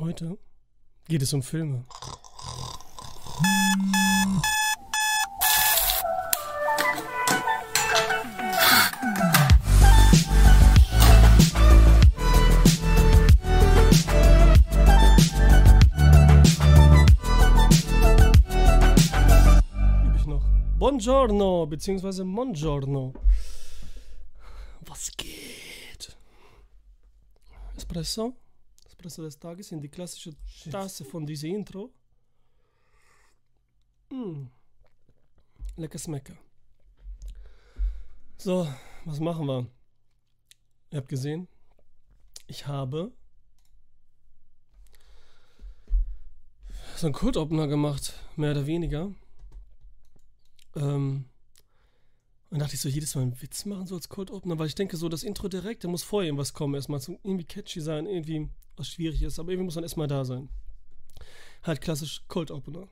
Heute geht es um Filme. Übe ich noch. Buongiorno, beziehungsweise Mongiorno. Was geht? Espresso? Espresso des Tages in die klassische Tasse von diesem Intro. Mm. Lecker Smecker. So, was machen wir? Ihr habt gesehen, ich habe so einen Code-Opener gemacht, mehr oder weniger. Ähm, und dachte ich so, jedes Mal einen Witz machen, so als Cold Opener, weil ich denke, so das Intro direkt, da muss vorher irgendwas kommen, erstmal zum irgendwie catchy sein, irgendwie was schwierig ist, aber irgendwie muss man erstmal da sein. Halt klassisch Cold Opener.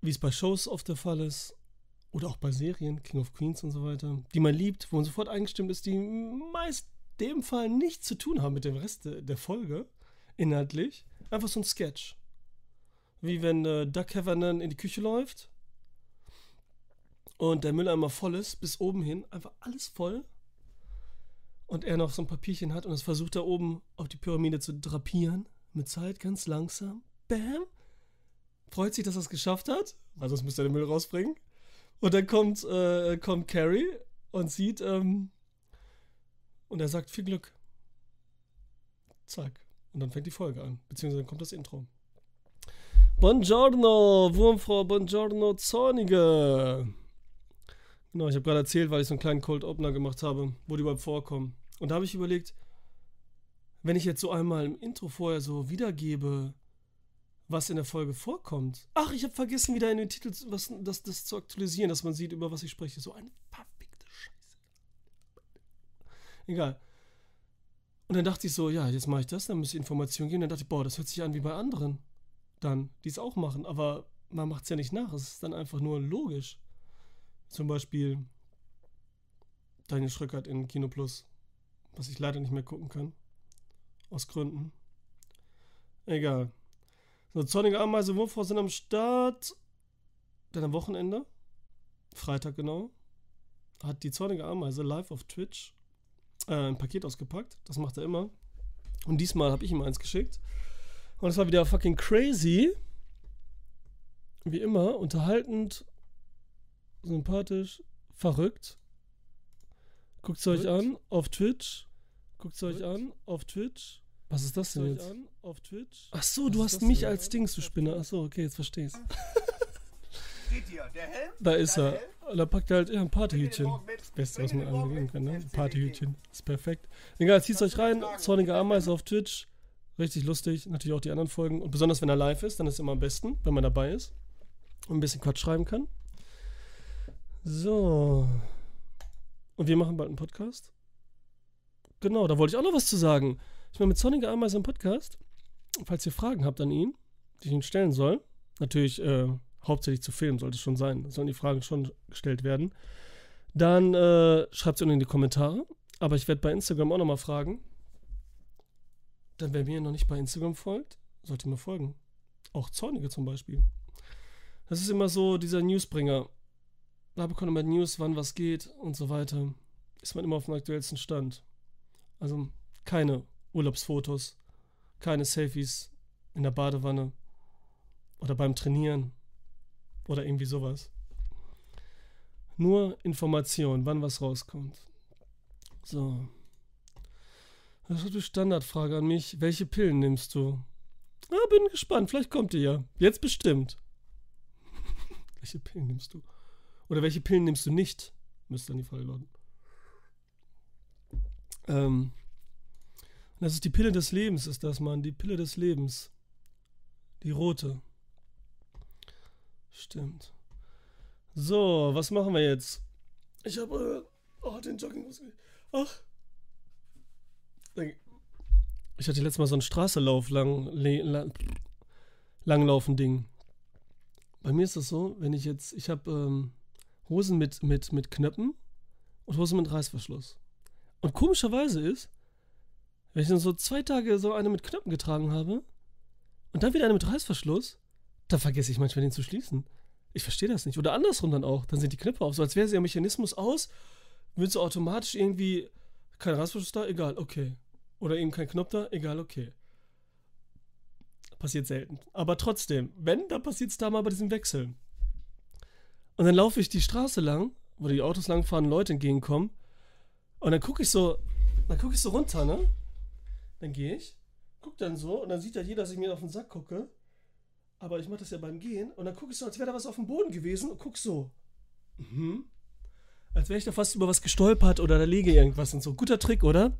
Wie es bei Shows oft der Fall ist, oder auch bei Serien, King of Queens und so weiter, die man liebt, wo man sofort eingestimmt ist, die meist dem Fall nichts zu tun haben mit dem Rest de- der Folge, inhaltlich. Einfach so ein Sketch. Wie wenn äh, Doug Heffernan in die Küche läuft und der Mülleimer voll ist, bis oben hin, einfach alles voll. Und er noch so ein Papierchen hat und es versucht da oben auf die Pyramide zu drapieren. Mit Zeit, ganz langsam. Bam. Freut sich, dass er es geschafft hat, weil sonst müsste er den Müll rausbringen. Und dann kommt, äh, kommt Carrie und sieht, ähm, und er sagt viel Glück. Zack. Und dann fängt die Folge an. Beziehungsweise dann kommt das Intro. Buongiorno, Wurmfrau, buongiorno, Zornige. Genau, ich habe gerade erzählt, weil ich so einen kleinen Cold Opener gemacht habe, wo die überhaupt vorkommen. Und da habe ich überlegt, wenn ich jetzt so einmal im Intro vorher so wiedergebe, was in der Folge vorkommt. Ach, ich habe vergessen, wieder in den Titel was, das, das zu aktualisieren, dass man sieht, über was ich spreche. So eine verfickte Scheiße. Egal. Und dann dachte ich so, ja, jetzt mache ich das, dann muss ich Informationen geben. Dann dachte ich, boah, das hört sich an wie bei anderen. Dann, die es auch machen. Aber man macht es ja nicht nach. Es ist dann einfach nur logisch. Zum Beispiel Daniel Schröckert in Kino Plus, was ich leider nicht mehr gucken kann. Aus Gründen. Egal. So, Zornige Ameise, Wurmfrau sind am Start. Dann am Wochenende, Freitag genau, hat die Zornige Ameise live auf Twitch äh, ein Paket ausgepackt. Das macht er immer. Und diesmal habe ich ihm eins geschickt. Und es war wieder fucking crazy. Wie immer, unterhaltend, sympathisch, verrückt. Guckt es euch an auf Twitch. Guckt es euch an auf Twitch. Was ist das denn jetzt? auf Twitch. Ach so, du hast mich denn? als Dings, du Spinner. Ach so, okay, jetzt verstehe ich's. Seht ihr, der Helm? Da ist er. Helm? Da packt er halt ja, ein Partyhütchen. Das Beste, was man angeben kann, ne? Partyhütchen. Ist perfekt. Egal, zieht's euch rein. Zornige Ameise auf Twitch. Richtig lustig. Natürlich auch die anderen Folgen. Und besonders wenn er live ist, dann ist es immer am besten, wenn man dabei ist. Und ein bisschen Quatsch schreiben kann. So. Und wir machen bald einen Podcast. Genau, da wollte ich auch noch was zu sagen. Ich meine, mit Zornige Ameise im Podcast. Falls ihr Fragen habt an ihn, die ich ihn stellen soll. Natürlich äh, hauptsächlich zu Filmen sollte es schon sein. Sollen die Fragen schon gestellt werden. Dann äh, schreibt es unten in die Kommentare. Aber ich werde bei Instagram auch nochmal fragen. Dann, wer mir noch nicht bei Instagram folgt, sollte mir folgen. Auch Zornige zum Beispiel. Das ist immer so dieser Newsbringer. Da bekommt man News, wann was geht und so weiter. Ist man immer auf dem aktuellsten Stand. Also keine Urlaubsfotos, keine Selfies in der Badewanne oder beim Trainieren oder irgendwie sowas. Nur Information, wann was rauskommt. So. Das ist die Standardfrage an mich. Welche Pillen nimmst du? Ah, bin gespannt. Vielleicht kommt die ja. Jetzt bestimmt. welche Pillen nimmst du? Oder welche Pillen nimmst du nicht? Müsste dann die Frage lauten. Ähm. Das ist die Pille des Lebens, ist das, Mann. Die Pille des Lebens. Die rote. Stimmt. So, was machen wir jetzt? Ich habe. Äh, oh, den Jogginghose. Ach. Ich hatte letztes Mal so ein Straßelauf lang, lang, langlaufen Ding. Bei mir ist das so, wenn ich jetzt, ich habe ähm, Hosen mit, mit, mit Knöpfen und Hosen mit Reißverschluss. Und komischerweise ist, Wenn ich dann so zwei Tage so eine mit Knöpfen getragen habe und dann wieder eine mit Reißverschluss, dann vergesse ich manchmal den zu schließen. Ich verstehe das nicht. Oder andersrum dann auch. Dann sind die Knöpfe auf, so als wäre der Mechanismus aus, wird so automatisch irgendwie kein Reißverschluss da, egal, okay. Oder eben kein Knopf da, egal, okay. Passiert selten. Aber trotzdem, wenn, dann passiert es da mal bei diesem Wechsel. Und dann laufe ich die Straße lang, wo die Autos langfahren, Leute entgegenkommen. Und dann gucke ich so, dann gucke ich so runter, ne? Dann gehe ich, guck dann so und dann sieht ja jeder, dass ich mir auf den Sack gucke. Aber ich mache das ja beim Gehen und dann gucke ich so, als wäre da was auf dem Boden gewesen und guck so. Mhm. Als wäre ich da fast über was gestolpert oder da liege irgendwas und so. Guter Trick, oder?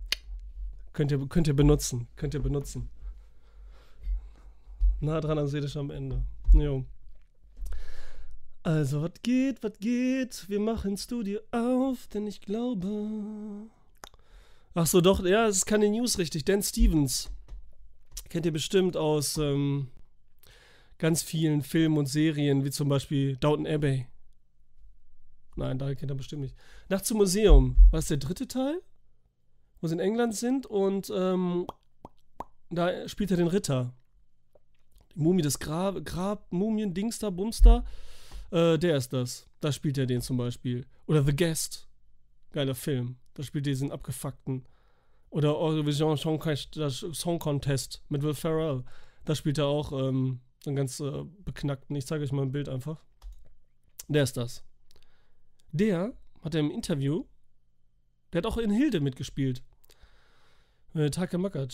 Könnt ihr, könnt ihr benutzen. Könnt ihr benutzen. Nah dran am Seelisch am Ende. Jo. Also, was geht, was geht? Wir machen Studio auf, denn ich glaube. Ach so, doch, ja, es ist keine News richtig. Dan Stevens. Kennt ihr bestimmt aus ähm, ganz vielen Filmen und Serien, wie zum Beispiel Downton Abbey. Nein, da kennt er bestimmt nicht. Nacht zum Museum. War das der dritte Teil? Wo sie in England sind und ähm, da spielt er den Ritter. Die Mumie des Grab, Grab Mumien, Dingster, Bumster. Äh, der ist das. Da spielt er den zum Beispiel. Oder The Guest. Geiler Film. Da spielt er diesen abgefuckten. Oder Eurovision Song Contest mit Will Ferrell. Da spielt er auch ähm, einen ganz äh, beknackten. Ich zeige euch mal ein Bild einfach. Der ist das. Der hat er im Interview, der hat auch in Hilde mitgespielt. Äh, Take Makac.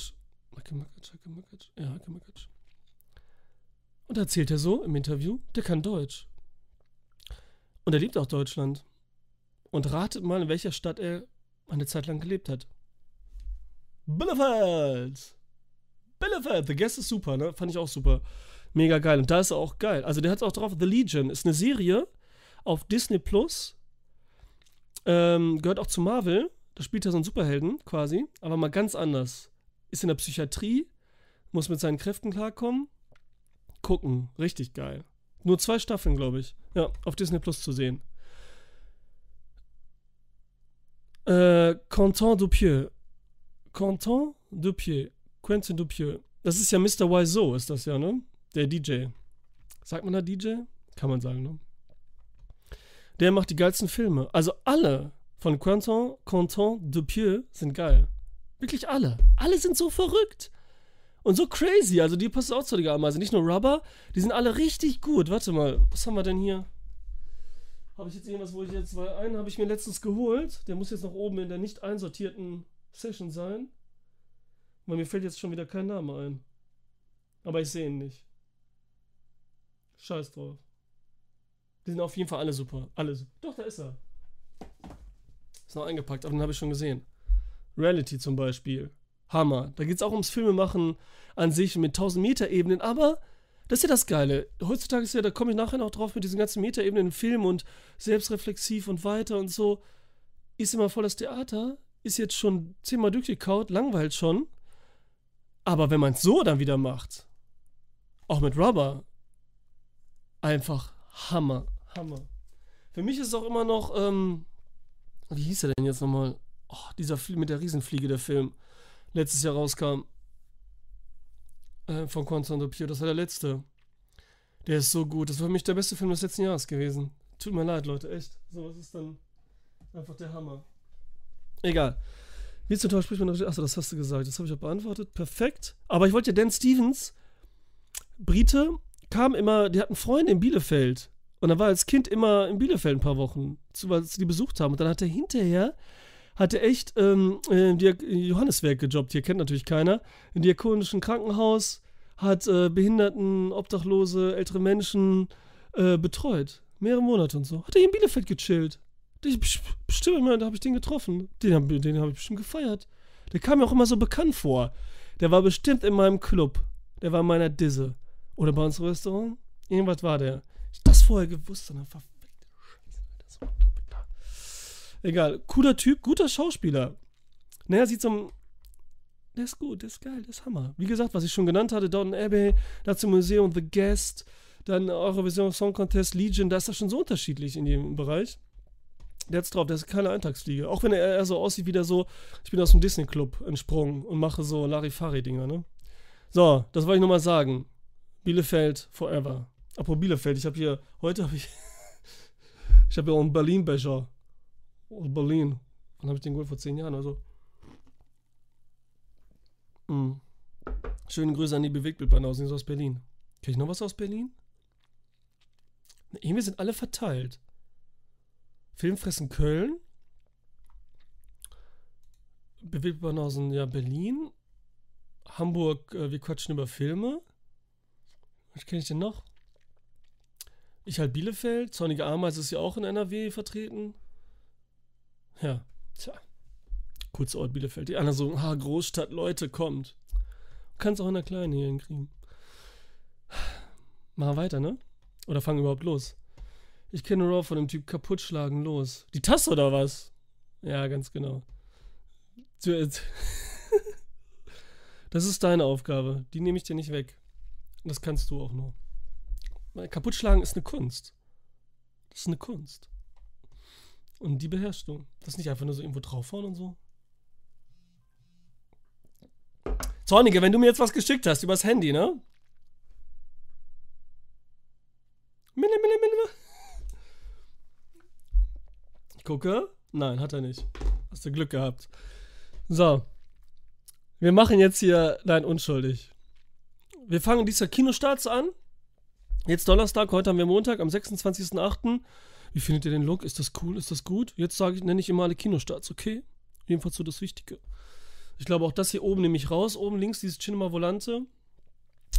Take Makac, Take Makac. Ja, Take Makac. Und da erzählt er so im Interview, der kann Deutsch. Und er liebt auch Deutschland. Und ratet mal, in welcher Stadt er eine Zeit lang gelebt hat. Bielefeld! Bielefeld! The Guest ist super, ne? Fand ich auch super. Mega geil. Und da ist er auch geil. Also der hat es auch drauf. The Legion ist eine Serie auf Disney Plus. Ähm, gehört auch zu Marvel. Da spielt er so einen Superhelden quasi. Aber mal ganz anders. Ist in der Psychiatrie. Muss mit seinen Kräften klarkommen. Gucken. Richtig geil. Nur zwei Staffeln, glaube ich. Ja, auf Disney Plus zu sehen. Äh, Quentin Dupieux. Quentin Dupieux. Quentin Dupieux. Das ist ja Mr. Wiseau, ist das ja, ne? Der DJ. Sagt man da DJ? Kann man sagen, ne? Der macht die geilsten Filme. Also alle von Quentin, Quentin Dupieux sind geil. Wirklich alle. Alle sind so verrückt. Und so crazy. Also die passt auch zu der Ameise. Nicht nur Rubber, die sind alle richtig gut. Warte mal, was haben wir denn hier? Habe ich jetzt irgendwas, wo ich jetzt, weil einen habe ich mir letztens geholt. Der muss jetzt noch oben in der nicht einsortierten Session sein. Weil mir fällt jetzt schon wieder kein Name ein. Aber ich sehe ihn nicht. Scheiß drauf. Die sind auf jeden Fall alle super. Alle super. Doch, da ist er. Ist noch eingepackt, aber den habe ich schon gesehen. Reality zum Beispiel. Hammer. Da geht es auch ums Filmemachen an sich mit 1000 Meter Ebenen, aber das ist ja das Geile. Heutzutage ist ja, da komme ich nachher noch drauf mit diesen ganzen Metaebenen im Film und selbstreflexiv und weiter und so. Ist immer voll das Theater, ist jetzt schon zehnmal durchgekaut, langweilt schon. Aber wenn man es so dann wieder macht, auch mit Rubber, einfach Hammer, Hammer. Für mich ist es auch immer noch, ähm, wie hieß er denn jetzt nochmal? Oh, dieser Film mit der Riesenfliege, der Film letztes Jahr rauskam. Äh, von Constantine Pio. Das war der letzte. Der ist so gut. Das war für mich der beste Film des letzten Jahres gewesen. Tut mir leid, Leute, echt. So, was ist dann einfach der Hammer. Egal. Wie zum Teil spricht man Achso, das hast du gesagt. Das habe ich auch beantwortet. Perfekt. Aber ich wollte ja Dan Stevens, Brite, kam immer, die hatten Freunde in Bielefeld. Und er war als Kind immer in Bielefeld ein paar Wochen, weil sie die besucht haben. Und dann hat er hinterher hatte echt ähm, im Johanneswerk gejobbt. Hier kennt natürlich keiner. Im diakonischen Krankenhaus, hat äh, Behinderten, Obdachlose, ältere Menschen äh, betreut. Mehrere Monate und so. Hat er hier in Bielefeld gechillt. Ich, bestimmt, da habe ich den getroffen. Den habe den hab ich bestimmt gefeiert. Der kam mir auch immer so bekannt vor. Der war bestimmt in meinem Club. Der war in meiner Disse. Oder bei uns im Restaurant. Irgendwas war der. Ich das vorher gewusst, dann verfickte Scheiße. Egal. Cooler Typ, guter Schauspieler. Naja, sieht so Der ist gut, der ist geil, der ist Hammer. Wie gesagt, was ich schon genannt hatte, Downton Abbey, dazu Museum The Guest, dann Eurovision Song Contest, Legion, da ist das schon so unterschiedlich in dem Bereich. Der hat's drauf, der ist keine Eintagsfliege. Auch wenn er eher so aussieht wie der so, ich bin aus dem Disney-Club entsprungen und mache so Larifari-Dinger, ne? So, das wollte ich nochmal sagen. Bielefeld forever. Apropos Bielefeld, ich habe hier, heute habe ich, ich habe hier auch einen Berlin-Becher. Aus Berlin. Wann habe ich den geholt? Vor zehn Jahren oder so. Mhm. Schöne Grüße an die Bewegtbildbanausen aus Berlin. Kenn ich noch was aus Berlin? Irgendwie sind alle verteilt. Filmfressen Köln. Bewegtbildbanausen, ja, Berlin. Hamburg, äh, wir quatschen über Filme. Was kenne ich denn noch? Ich halt Bielefeld. Zornige Ameise ist ja auch in NRW vertreten. Ja, tja. Kurzer Ort Bielefeld. Die anderen so, ha, Großstadt, Leute, kommt. Kannst auch in der Kleinen hier hinkriegen. Mal weiter, ne? Oder fangen überhaupt los? Ich kenne Raw von dem Typ kaputtschlagen los. Die Tasse oder was? Ja, ganz genau. Das ist deine Aufgabe. Die nehme ich dir nicht weg. Das kannst du auch nur. Weil kaputtschlagen ist eine Kunst. Das ist eine Kunst. Und die beherrschst du. Das nicht einfach nur so irgendwo draufhauen und so. Zornige, wenn du mir jetzt was geschickt hast übers Handy, ne? Mille, mille, mille. Ich gucke. Nein, hat er nicht. Hast du Glück gehabt. So. Wir machen jetzt hier Nein, unschuldig. Wir fangen dieser Kinostarts an. Jetzt Donnerstag, heute haben wir Montag, am 26.08. Wie findet ihr den Look? Ist das cool? Ist das gut? Jetzt sage ich, nenne ich immer alle Kinostarts, okay? Jedenfalls so das Wichtige. Ich glaube auch das hier oben nehme ich raus. Oben links dieses Cinema Volante.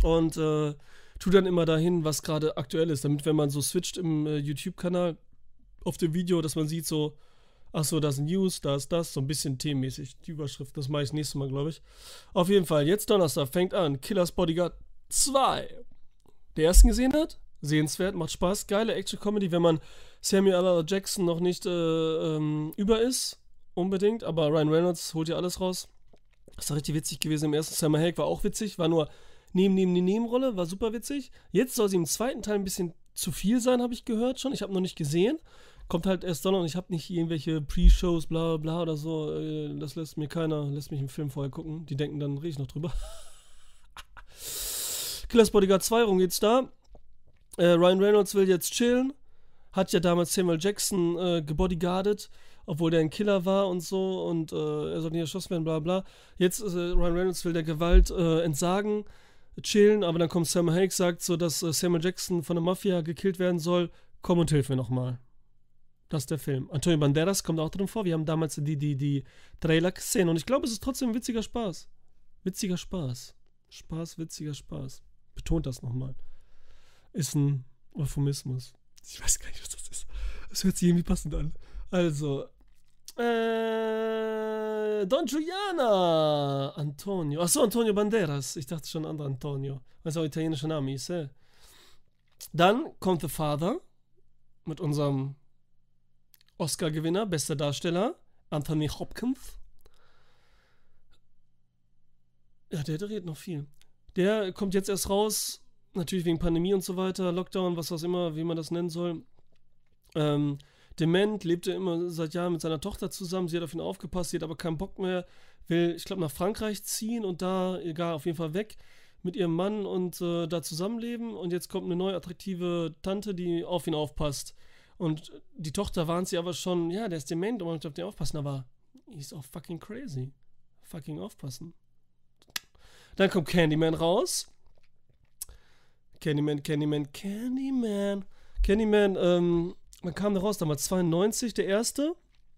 Und äh, tu dann immer dahin, was gerade aktuell ist. Damit, wenn man so switcht im äh, YouTube-Kanal auf dem Video, dass man sieht so, ach so, da ist News, da ist das, so ein bisschen themenmäßig. Die Überschrift, das mache ich das nächste Mal, glaube ich. Auf jeden Fall, jetzt Donnerstag fängt an. Killers Bodyguard 2. Der ersten gesehen hat? Sehenswert, macht Spaß. Geile Action-Comedy, wenn man Samuel L. Jackson noch nicht äh, ähm, über ist. Unbedingt, aber Ryan Reynolds holt ja alles raus. Das war richtig witzig gewesen. Im ersten Sam Hague war auch witzig, war nur neben, neben die Nebenrolle, war super witzig. Jetzt soll sie im zweiten Teil ein bisschen zu viel sein, habe ich gehört schon. Ich habe noch nicht gesehen. Kommt halt erst dann und ich habe nicht irgendwelche Pre-Shows, bla bla oder so. Äh, das lässt mir keiner, lässt mich im Film vorher gucken. Die denken, dann rede ich noch drüber. Killers Bodyguard 2, rum geht's da. Äh, Ryan Reynolds will jetzt chillen. Hat ja damals Samuel Jackson äh, gebodyguardet obwohl der ein Killer war und so und äh, er soll nicht erschossen werden, bla bla. Jetzt äh, Ryan Reynolds will der Gewalt äh, entsagen, chillen, aber dann kommt Sam Hague, sagt so, dass äh, Samuel Jackson von der Mafia gekillt werden soll. Komm und hilf mir nochmal. Das ist der Film. Antonio Banderas kommt auch drin vor. Wir haben damals die, die, die Trailer gesehen und ich glaube, es ist trotzdem ein witziger Spaß. Witziger Spaß. Spaß, witziger Spaß. Betont das nochmal. Ist ein Euphemismus. Ich weiß gar nicht, was das ist. Es hört sich irgendwie passend an. Also, äh, Don Giuliana. Antonio. Achso, Antonio Banderas. Ich dachte schon anderer Antonio. Weil es auch italienischer Name ist. Eh? Dann kommt The Father mit unserem Oscar-Gewinner, bester Darsteller, Anthony Hopkins. Ja, der dreht noch viel. Der kommt jetzt erst raus, natürlich wegen Pandemie und so weiter, Lockdown, was auch immer, wie man das nennen soll. Ähm, dement, lebte immer seit Jahren mit seiner Tochter zusammen. Sie hat auf ihn aufgepasst, sie hat aber keinen Bock mehr, will, ich glaube, nach Frankreich ziehen und da, egal, auf jeden Fall weg mit ihrem Mann und äh, da zusammenleben. Und jetzt kommt eine neue attraktive Tante, die auf ihn aufpasst. Und die Tochter warnt sie aber schon, ja, der ist dement und man muss auf den aufpassen, aber ist auch fucking crazy. Fucking aufpassen. Dann kommt Candyman raus. Candyman, Candyman, Candyman. Candyman, ähm, Wann kam der raus? Damals 92, der erste.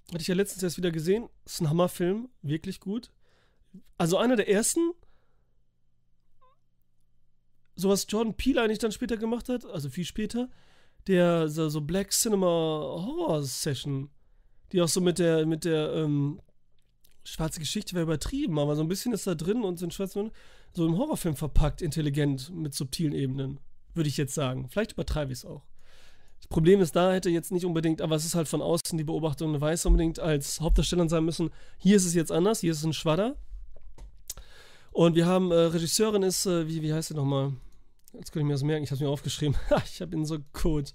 Hatte ich ja letztens erst wieder gesehen. Ist ein Hammerfilm. Wirklich gut. Also einer der ersten. So was Jordan Peele eigentlich dann später gemacht hat. Also viel später. Der so, so Black Cinema Horror Session. Die auch so mit der, mit der, ähm, schwarze Geschichte wäre übertrieben, aber so ein bisschen ist da drin und sind schwarze so im Horrorfilm verpackt, intelligent, mit subtilen Ebenen, würde ich jetzt sagen. Vielleicht übertreibe ich es auch. Das Problem ist, da hätte jetzt nicht unbedingt, aber es ist halt von außen die Beobachtung eine Weiß unbedingt als Hauptdarsteller sein müssen. Hier ist es jetzt anders, hier ist es ein Schwadder. Und wir haben, äh, Regisseurin ist, äh, wie, wie heißt sie nochmal? Jetzt kann ich mir das merken, ich habe es mir aufgeschrieben. ich habe ihn so gut.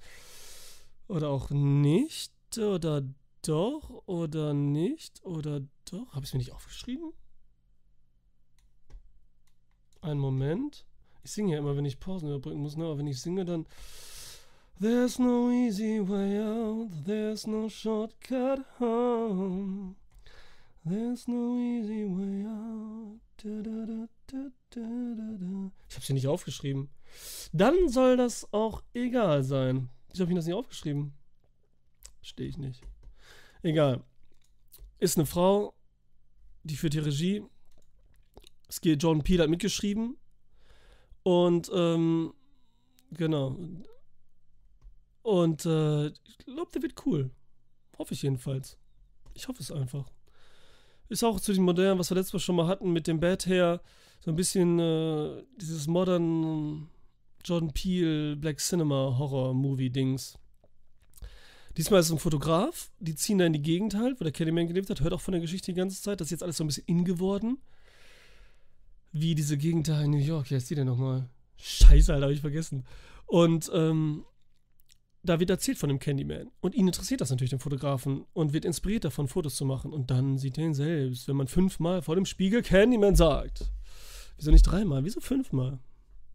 Oder auch nicht, oder doch oder nicht oder doch. Habe ich es mir nicht aufgeschrieben? Einen Moment. Ich singe ja immer, wenn ich Pausen überbrücken muss, ne? aber wenn ich singe, dann. There's no easy way out, there's no shortcut home. There's no easy way out. Da, da, da, ich habe sie nicht aufgeschrieben. Dann soll das auch egal sein. Wieso habe ich das nicht aufgeschrieben? Verstehe ich nicht. Egal. Ist eine Frau, die führt die Regie. Es geht, John Peel hat mitgeschrieben. Und, ähm, genau. Und, äh, ich glaube, der wird cool. Hoffe ich jedenfalls. Ich hoffe es einfach. Ist auch zu dem modernen, was wir letztes Mal schon mal hatten, mit dem Bad Hair, so ein bisschen äh, dieses modern Jordan Peele Black Cinema Horror Movie Dings. Diesmal ist es ein Fotograf, die ziehen da in die Gegend halt, wo der Candyman gelebt hat, hört auch von der Geschichte die ganze Zeit. Das ist jetzt alles so ein bisschen in geworden. Wie diese Gegend da in New York. Wie heißt die denn nochmal? Scheiße, Alter, hab ich vergessen. Und ähm, da wird erzählt von dem Candyman. Und ihn interessiert das natürlich, den Fotografen, und wird inspiriert davon, Fotos zu machen. Und dann sieht er ihn selbst, wenn man fünfmal vor dem Spiegel Candyman sagt. Wieso nicht dreimal? Wieso fünfmal?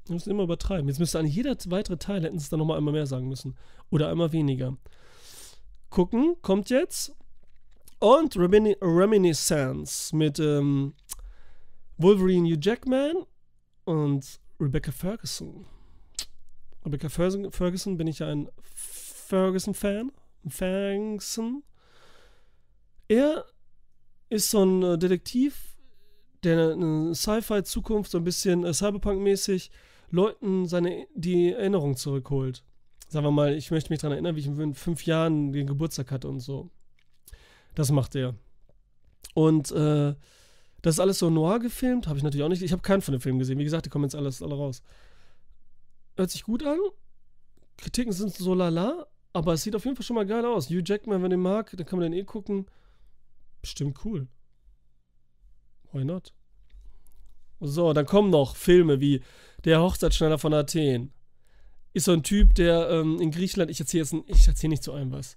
Wir müssen immer übertreiben. Jetzt müsste an jeder weitere Teil hätten sie es dann nochmal einmal mehr sagen müssen. Oder einmal weniger. Gucken, kommt jetzt. Und Remin Reminiscence mit ähm, Wolverine Hugh Jackman und Rebecca Ferguson. Rebecca Ferguson bin ich ja ein Ferguson-Fan. Ferguson. Er ist so ein äh, Detektiv, der eine Sci-Fi-Zukunft, so ein bisschen äh, Cyberpunk-mäßig, Leuten seine, die Erinnerung zurückholt. Sagen wir mal, ich möchte mich daran erinnern, wie ich in fünf Jahren den Geburtstag hatte und so. Das macht er. Und äh, das ist alles so noir gefilmt, habe ich natürlich auch nicht. Ich habe keinen von den Filmen gesehen. Wie gesagt, die kommen jetzt alles alle raus. Hört sich gut an. Kritiken sind so lala, aber es sieht auf jeden Fall schon mal geil aus. Hugh Jackman, wenn ihr mag, dann kann man den eh gucken. Bestimmt cool. Why not? So, dann kommen noch Filme wie Der Hochzeitsschneider von Athen. Ist so ein Typ, der ähm, in Griechenland, ich erzähle jetzt ich erzähle nicht so einem was.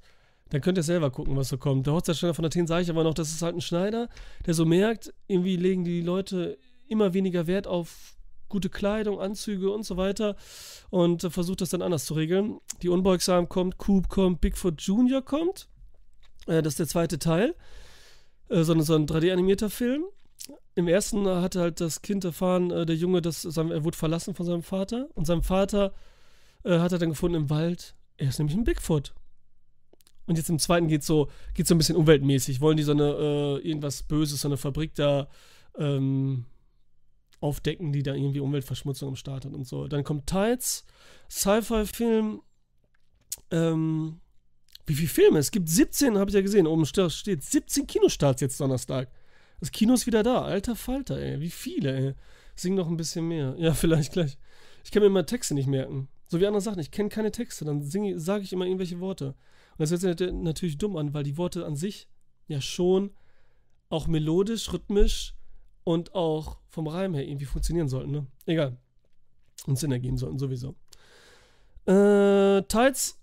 Dann könnt ihr selber gucken, was so kommt. Der Hochzeitsschneider von Athen sage ich aber noch, das ist halt ein Schneider, der so merkt, irgendwie legen die Leute immer weniger Wert auf gute Kleidung, Anzüge und so weiter und äh, versucht das dann anders zu regeln. Die Unbeugsam kommt, Coop kommt, Bigfoot Junior kommt. Äh, das ist der zweite Teil. Äh, so, so ein 3D-animierter Film. Im ersten hatte halt das Kind erfahren, äh, der Junge, dass er wurde verlassen von seinem Vater und seinem Vater äh, hat er dann gefunden im Wald. Er ist nämlich ein Bigfoot. Und jetzt im zweiten geht so, geht so ein bisschen umweltmäßig. Wollen die so eine, äh, irgendwas Böses, so eine Fabrik da ähm, aufdecken, die da irgendwie Umweltverschmutzung am Start hat und so. Dann kommt Tides, Sci-Fi-Film. Ähm, wie viele Filme? Es gibt 17, habe ich ja gesehen. Oben steht 17 Kinostarts jetzt Donnerstag. Das Kino ist wieder da. Alter Falter, ey. Wie viele, ey. Sing noch ein bisschen mehr. Ja, vielleicht gleich. Ich kann mir immer Texte nicht merken. So wie andere Sachen. Ich kenne keine Texte. Dann sage ich immer irgendwelche Worte. Und das hört sich natürlich dumm an, weil die Worte an sich ja schon auch melodisch, rhythmisch und auch vom Reim her irgendwie funktionieren sollten, ne? Egal. Und Sinn ergeben sollten, sowieso. Äh, Tides,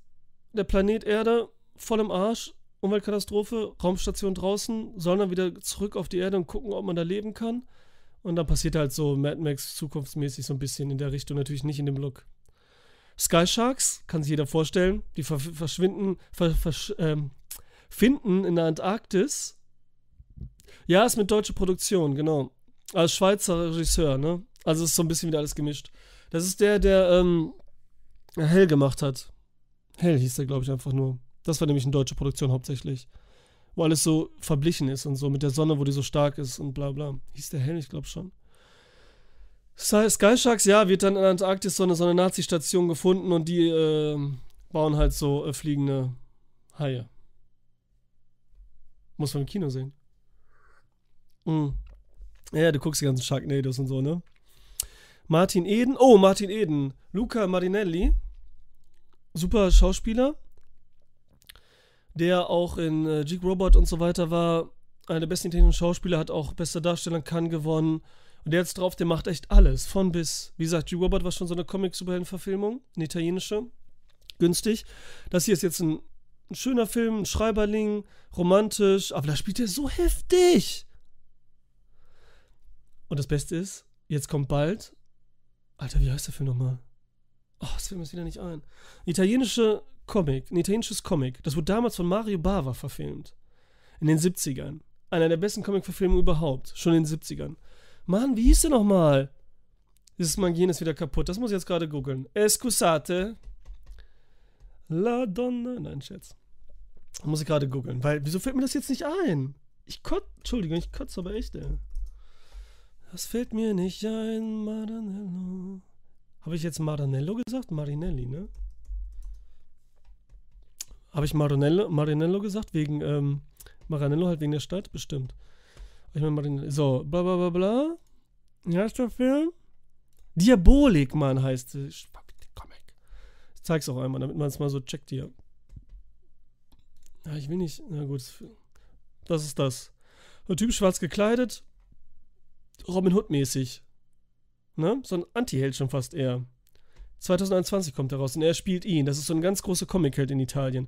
der Planet Erde, voll im Arsch, Umweltkatastrophe, Raumstation draußen, sollen dann wieder zurück auf die Erde und gucken, ob man da leben kann. Und dann passiert halt so Mad Max zukunftsmäßig so ein bisschen in der Richtung, natürlich nicht in dem Look. Sky Sharks, kann sich jeder vorstellen, die ver verschwinden, ver ähm, finden in der Antarktis. Ja, ist mit deutscher Produktion, genau. Als Schweizer Regisseur, ne? Also ist so ein bisschen wieder alles gemischt. Das ist der, der ähm, Hell gemacht hat. Hell hieß der, glaube ich, einfach nur. Das war nämlich eine deutsche Produktion hauptsächlich. Wo alles so verblichen ist und so mit der Sonne, wo die so stark ist und bla bla. Hieß der Hell, ich glaube schon. Sky Sharks, ja, wird dann in der Antarktis so eine, so eine Nazi-Station gefunden und die äh, bauen halt so äh, fliegende Haie. Muss man im Kino sehen. Mhm. Ja, du guckst die ganzen Sharknados und so, ne? Martin Eden. Oh, Martin Eden. Luca Marinelli. Super Schauspieler. Der auch in äh, Jig Robot und so weiter war. Einer der besten italienischen Schauspieler, hat auch bester Darsteller Cannes gewonnen. Der jetzt drauf, der macht echt alles. Von bis. Wie gesagt, Jig Robot war schon so eine Comic-Superhelden-Verfilmung. Eine italienische. Günstig. Das hier ist jetzt ein ein schöner Film, ein Schreiberling, romantisch, aber da spielt er so heftig. Und das Beste ist, jetzt kommt bald. Alter, wie heißt der Film nochmal? Oh, das fällt mir wieder nicht ein. Ein italienische Comic, ein italienisches Comic. Das wurde damals von Mario Bava verfilmt. In den 70ern. Einer der besten Comic-Verfilmungen überhaupt. Schon in den 70ern. Mann, wie hieß der nochmal? Dieses Magien ist wieder kaputt. Das muss ich jetzt gerade googeln. Excusate. La Donna. Nein, Scherz. Muss ich gerade googeln. Weil, wieso fällt mir das jetzt nicht ein? Ich kotze, Entschuldigung, ich kotze aber echt, ey. Das fällt mir nicht ein, Maranello. Habe ich jetzt Maranello gesagt? Marinelli, ne? Habe ich Marinello, Marinello gesagt? Wegen, ähm, Maranello halt wegen der Stadt? Bestimmt. Ich meine Marinello. So, bla bla bla bla. Wie heißt der Film? Diabolik, Mann, heißt es. Comic. Ich zeig's auch einmal, damit man es mal so checkt hier. Ja, ich will nicht. Na gut. Das ist das. Der Typ schwarz gekleidet. Robin Hood-mäßig. Ne? So ein Anti-Held schon fast eher. 2021 kommt er raus und er spielt ihn. Das ist so ein ganz großer Comic-Held in Italien.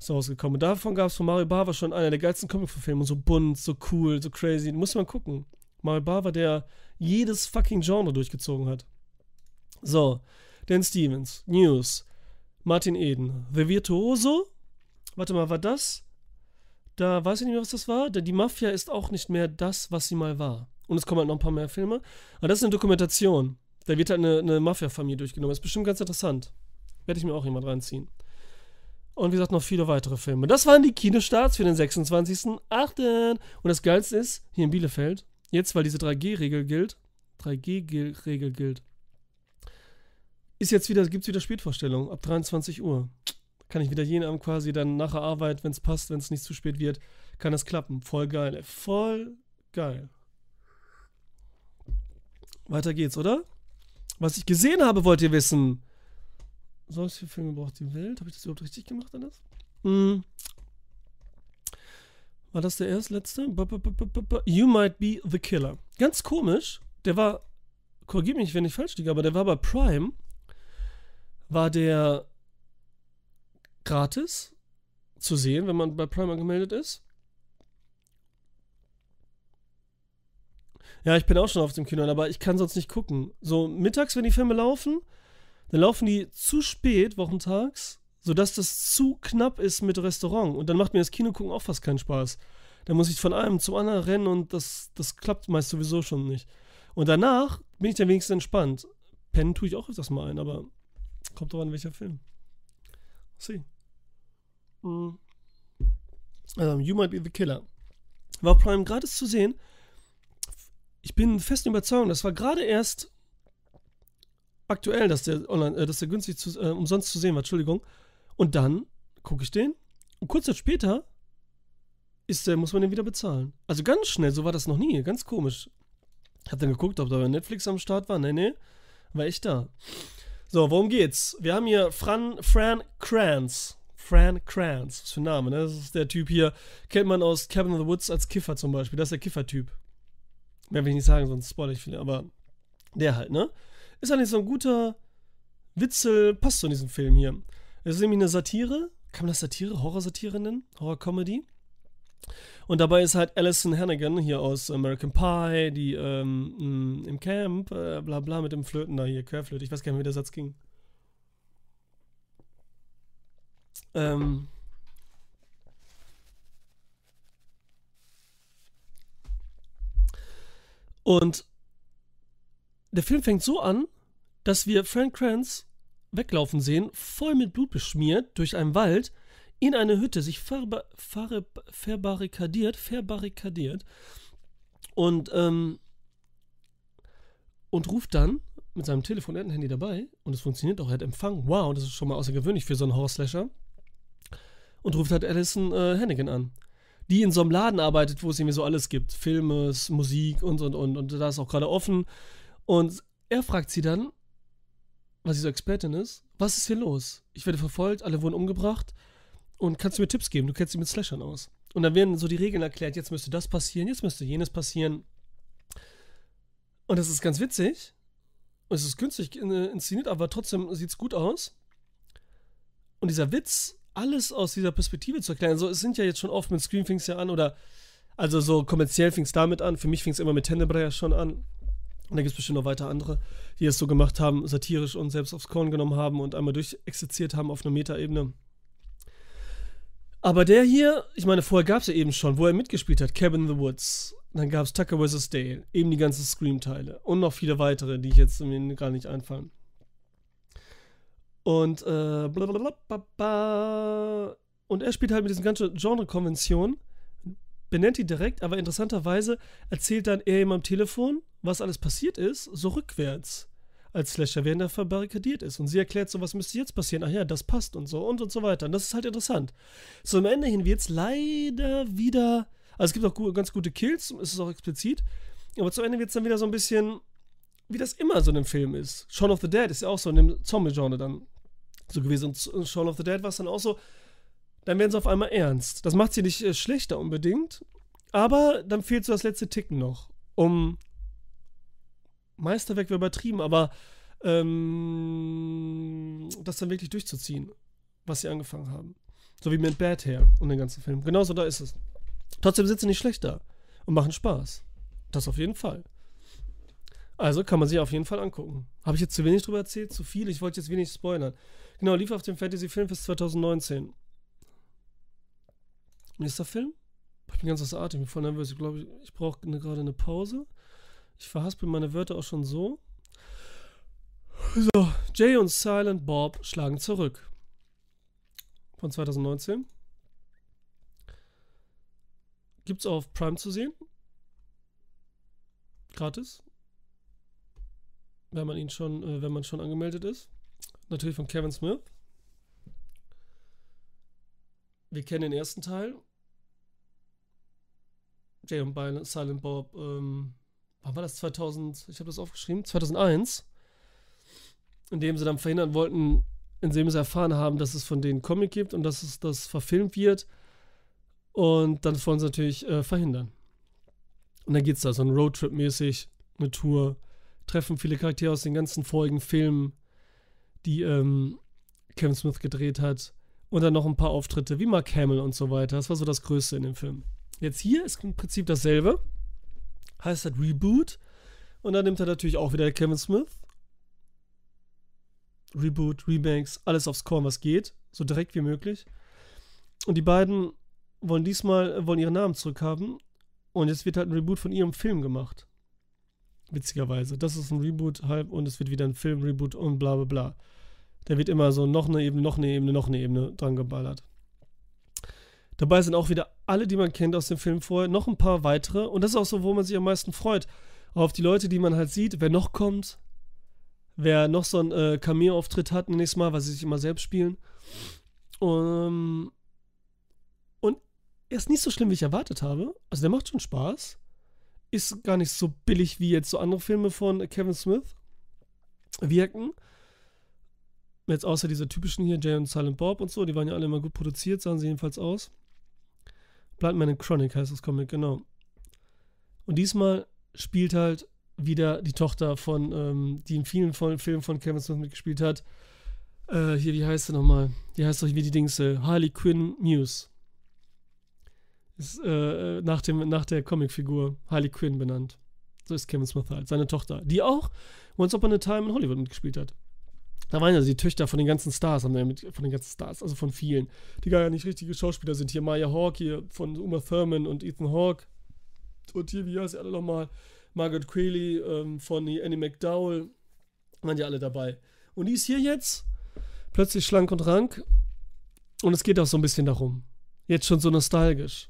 Ist rausgekommen. Und davon gab es von Mario Bava schon einer der geilsten Comic-Verfilmungen. So bunt, so cool, so crazy. Muss man gucken. Mario Bava, der jedes fucking Genre durchgezogen hat. So. Dan Stevens. News. Martin Eden. The Virtuoso. Warte mal, war das? Da weiß ich nicht mehr, was das war. Denn die Mafia ist auch nicht mehr das, was sie mal war. Und es kommen halt noch ein paar mehr Filme. Aber das ist eine Dokumentation. Da wird halt eine, eine Mafia-Familie durchgenommen. Das ist bestimmt ganz interessant. Werde ich mir auch jemand reinziehen. Und wie gesagt, noch viele weitere Filme. Das waren die Kinostarts für den 26.08. Und das Geilste ist, hier in Bielefeld, jetzt, weil diese 3G-Regel gilt, 3G-Regel gilt, ist jetzt wieder, gibt es wieder Spätvorstellungen ab 23 Uhr. Kann ich wieder jeden Abend quasi dann nach der Arbeit, wenn es passt, wenn es nicht zu spät wird, kann das klappen. Voll geil, ey. Voll geil. Weiter geht's, oder? Was ich gesehen habe, wollt ihr wissen. Was für Filme braucht die Welt? Habe ich das überhaupt richtig gemacht, alles? Hm. War das der erste letzte? You Might Be the Killer. Ganz komisch. Der war, korrigiert mich, wenn ich falsch liege, aber der war bei Prime. War der gratis zu sehen, wenn man bei Prime angemeldet ist. Ja, ich bin auch schon auf dem Kino, aber ich kann sonst nicht gucken. So mittags, wenn die Filme laufen, dann laufen die zu spät, wochentags, sodass das zu knapp ist mit Restaurant. Und dann macht mir das Kino gucken auch fast keinen Spaß. Dann muss ich von einem zum anderen rennen und das, das klappt meist sowieso schon nicht. Und danach bin ich dann wenigstens entspannt. Pennen tue ich auch öfters mal ein, aber kommt drauf an, welcher Film. See. Mm. Um, you Might Be the Killer. War Prime gratis zu sehen ich bin fest Überzeugung, das war gerade erst aktuell, dass der online, äh, dass der günstig zu, äh, umsonst zu sehen war, Entschuldigung. Und dann gucke ich den und kurz später ist der, muss man den wieder bezahlen. Also ganz schnell, so war das noch nie, ganz komisch. Hab dann geguckt, ob da Netflix am Start war. Nee, nee, war ich da. So, worum geht's? Wir haben hier Fran, Fran Kranz. Fran Kranz, was für ein Name, ne? Das ist der Typ hier, kennt man aus Cabin in the Woods als Kiffer zum Beispiel. Das ist der Kiffer-Typ. Mehr will ich nicht sagen, sonst spoilere ich viel, aber der halt, ne? Ist eigentlich so ein guter Witzel, passt so in diesem Film hier. Es ist nämlich eine Satire, kann man das Satire, Horrorsatire nennen? Horror-Comedy. Und dabei ist halt Alison Hannigan hier aus American Pie, die ähm, im Camp, äh, bla bla, mit dem Flöten da hier, Querflöte. Ich weiß gar nicht, wie der Satz ging. Ähm, Und der Film fängt so an, dass wir Frank Kranz weglaufen sehen, voll mit Blut beschmiert, durch einen Wald, in eine Hütte, sich verba ver verbarrikadiert, verbarrikadiert und, ähm, und ruft dann mit seinem Telefon, er hat ein Handy dabei und es funktioniert auch, er hat Empfang, wow, das ist schon mal außergewöhnlich für so einen Horror-Slasher und ruft halt Alison äh, Hannigan an die in so einem Laden arbeitet, wo es irgendwie so alles gibt. Filme, Musik und und und. Und da ist auch gerade offen. Und er fragt sie dann, weil sie so Expertin ist, was ist hier los? Ich werde verfolgt, alle wurden umgebracht. Und kannst du mir Tipps geben? Du kennst dich mit Slashern aus. Und dann werden so die Regeln erklärt, jetzt müsste das passieren, jetzt müsste jenes passieren. Und das ist ganz witzig. Und es ist günstig inszeniert, aber trotzdem sieht es gut aus. Und dieser Witz alles aus dieser Perspektive zu erklären. So, es sind ja jetzt schon oft mit Scream fing's ja an oder also so kommerziell fing es damit an. Für mich fing es immer mit Tenebrae schon an. Und da gibt es bestimmt noch weiter andere, die es so gemacht haben, satirisch und selbst aufs Korn genommen haben und einmal durchexerziert haben auf einer Metaebene. Aber der hier, ich meine, vorher gab es ja eben schon, wo er mitgespielt hat, Cabin in the Woods. Dann gab es Tucker vs. Dale, eben die ganzen Scream-Teile und noch viele weitere, die ich jetzt mir gar nicht einfallen. Und, äh, blablabla, und er spielt halt mit diesen ganzen Genre-Konventionen benennt ihn direkt, aber interessanterweise erzählt dann er ihm am Telefon, was alles passiert ist, so rückwärts. Als Slasher, während er verbarrikadiert ist. Und sie erklärt so, was müsste jetzt passieren? Ach ja, das passt und so und und so weiter. Und das ist halt interessant. So am Ende hin wird es leider wieder. Also es gibt auch ganz gute Kills, ist es auch explizit. Aber zu Ende wird es dann wieder so ein bisschen, wie das immer so in einem Film ist. Shaun of the Dead ist ja auch so in dem Zombie-Genre dann so gewesen. Und Shaun of the Dead war es dann auch so, dann werden sie auf einmal ernst. Das macht sie nicht äh, schlechter unbedingt, aber dann fehlt so das letzte Ticken noch, um Meisterwerk wäre übertrieben, aber ähm, das dann wirklich durchzuziehen, was sie angefangen haben. So wie mit Bad Hair und den ganzen Film. Genauso da ist es. Trotzdem sind sie nicht schlechter und machen Spaß. Das auf jeden Fall. Also kann man sich auf jeden Fall angucken. Habe ich jetzt zu wenig drüber erzählt? Zu viel? Ich wollte jetzt wenig spoilern. Genau, lief auf dem Fantasy Filmfest 2019. Nächster Film? Ich bin ganz außer Atem, ich bin voll nervös. Ich glaube, ich brauche ne, gerade eine Pause. Ich verhaspel meine Wörter auch schon so. So, Jay und Silent Bob schlagen zurück. Von 2019. Gibt's auf Prime zu sehen. Gratis. Wenn man ihn schon, äh, wenn man schon angemeldet ist. Natürlich von Kevin Smith. Wir kennen den ersten Teil. Jay und Silent Bob, ähm, wann war das? 2000, ich habe das aufgeschrieben, 2001. In dem sie dann verhindern wollten, indem sie erfahren haben, dass es von denen Comic gibt und dass es das verfilmt wird. Und dann wollen sie natürlich äh, verhindern. Und dann geht es da so ein Roadtrip-mäßig, eine Tour, treffen viele Charaktere aus den ganzen vorigen Filmen, die ähm, Kevin Smith gedreht hat. Und dann noch ein paar Auftritte wie Mark Hamill und so weiter. Das war so das Größte in dem Film. Jetzt hier ist im Prinzip dasselbe. Heißt halt Reboot. Und dann nimmt er natürlich auch wieder Kevin Smith. Reboot, Rebanks, alles aufs Korn, was geht. So direkt wie möglich. Und die beiden wollen diesmal, wollen ihre Namen zurückhaben. Und jetzt wird halt ein Reboot von ihrem Film gemacht. Witzigerweise. Das ist ein Reboot halb und es wird wieder ein Film-Reboot und bla bla bla. Da wird immer so noch eine Ebene, noch eine Ebene, noch eine Ebene dran geballert. Dabei sind auch wieder alle, die man kennt aus dem Film vorher, noch ein paar weitere. Und das ist auch so, wo man sich am meisten freut. Auf die Leute, die man halt sieht, wer noch kommt, wer noch so einen äh, Cameo-Auftritt hat nächstes Mal, weil sie sich immer selbst spielen. Um, und er ist nicht so schlimm, wie ich erwartet habe. Also der macht schon Spaß. Ist gar nicht so billig wie jetzt so andere Filme von Kevin Smith wirken. Jetzt außer diese typischen hier, Jay und Silent Bob und so, die waren ja alle immer gut produziert, sahen sie jedenfalls aus. Bloodman Chronic heißt das Comic, genau. Und diesmal spielt halt wieder die Tochter von, ähm, die in vielen von, Filmen von Kevin Smith mitgespielt hat. Äh, hier, wie heißt sie nochmal? Die heißt doch wie die Dings, äh, Harley Quinn Muse. Ist äh, nach, dem, nach der Comicfigur Harley Quinn benannt. So ist Kevin Smith halt, seine Tochter. Die auch Once Upon a Time in Hollywood mitgespielt hat. Da waren ja die Töchter von den ganzen Stars, haben mit, von den ganzen Stars, also von vielen, die gar nicht richtige Schauspieler sind. Hier Maya Hawke, hier von Uma Thurman und Ethan Hawke. Und hier, wie heißt sie alle nochmal? Margaret Qualley ähm, von Annie McDowell. Waren ja alle dabei. Und die ist hier jetzt plötzlich schlank und rank. Und es geht auch so ein bisschen darum. Jetzt schon so nostalgisch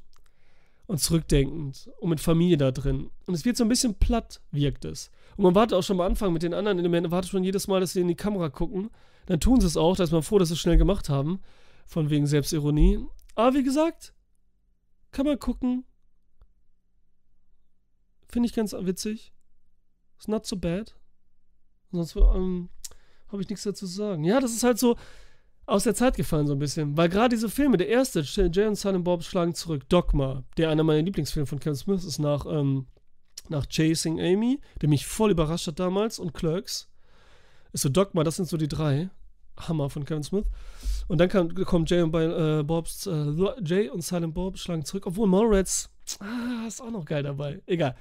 und zurückdenkend und mit Familie da drin. Und es wird so ein bisschen platt, wirkt es. Und man wartet auch schon am Anfang mit den anderen Elementen, wartet schon jedes Mal, dass sie in die Kamera gucken. Dann tun sie es auch, da ist man froh, dass sie es schnell gemacht haben. Von wegen Selbstironie. Aber wie gesagt, kann man gucken. Finde ich ganz witzig. It's not so bad. Sonst ähm, habe ich nichts dazu zu sagen. Ja, das ist halt so, aus der Zeit gefallen so ein bisschen. Weil gerade diese Filme, der erste, Jay und Silent Bob schlagen zurück, Dogma, der einer meiner Lieblingsfilme von Kevin Smith ist, nach, ähm, nach Chasing Amy, der mich voll überrascht hat damals, und Clerks. Ist so Dogma, das sind so die drei. Hammer von Kevin Smith. Und dann kam, kommt Jay und äh, Bobs, äh, Jay und Silent Bob schlagen zurück, obwohl Mallrats, ah, ist auch noch geil dabei. Egal.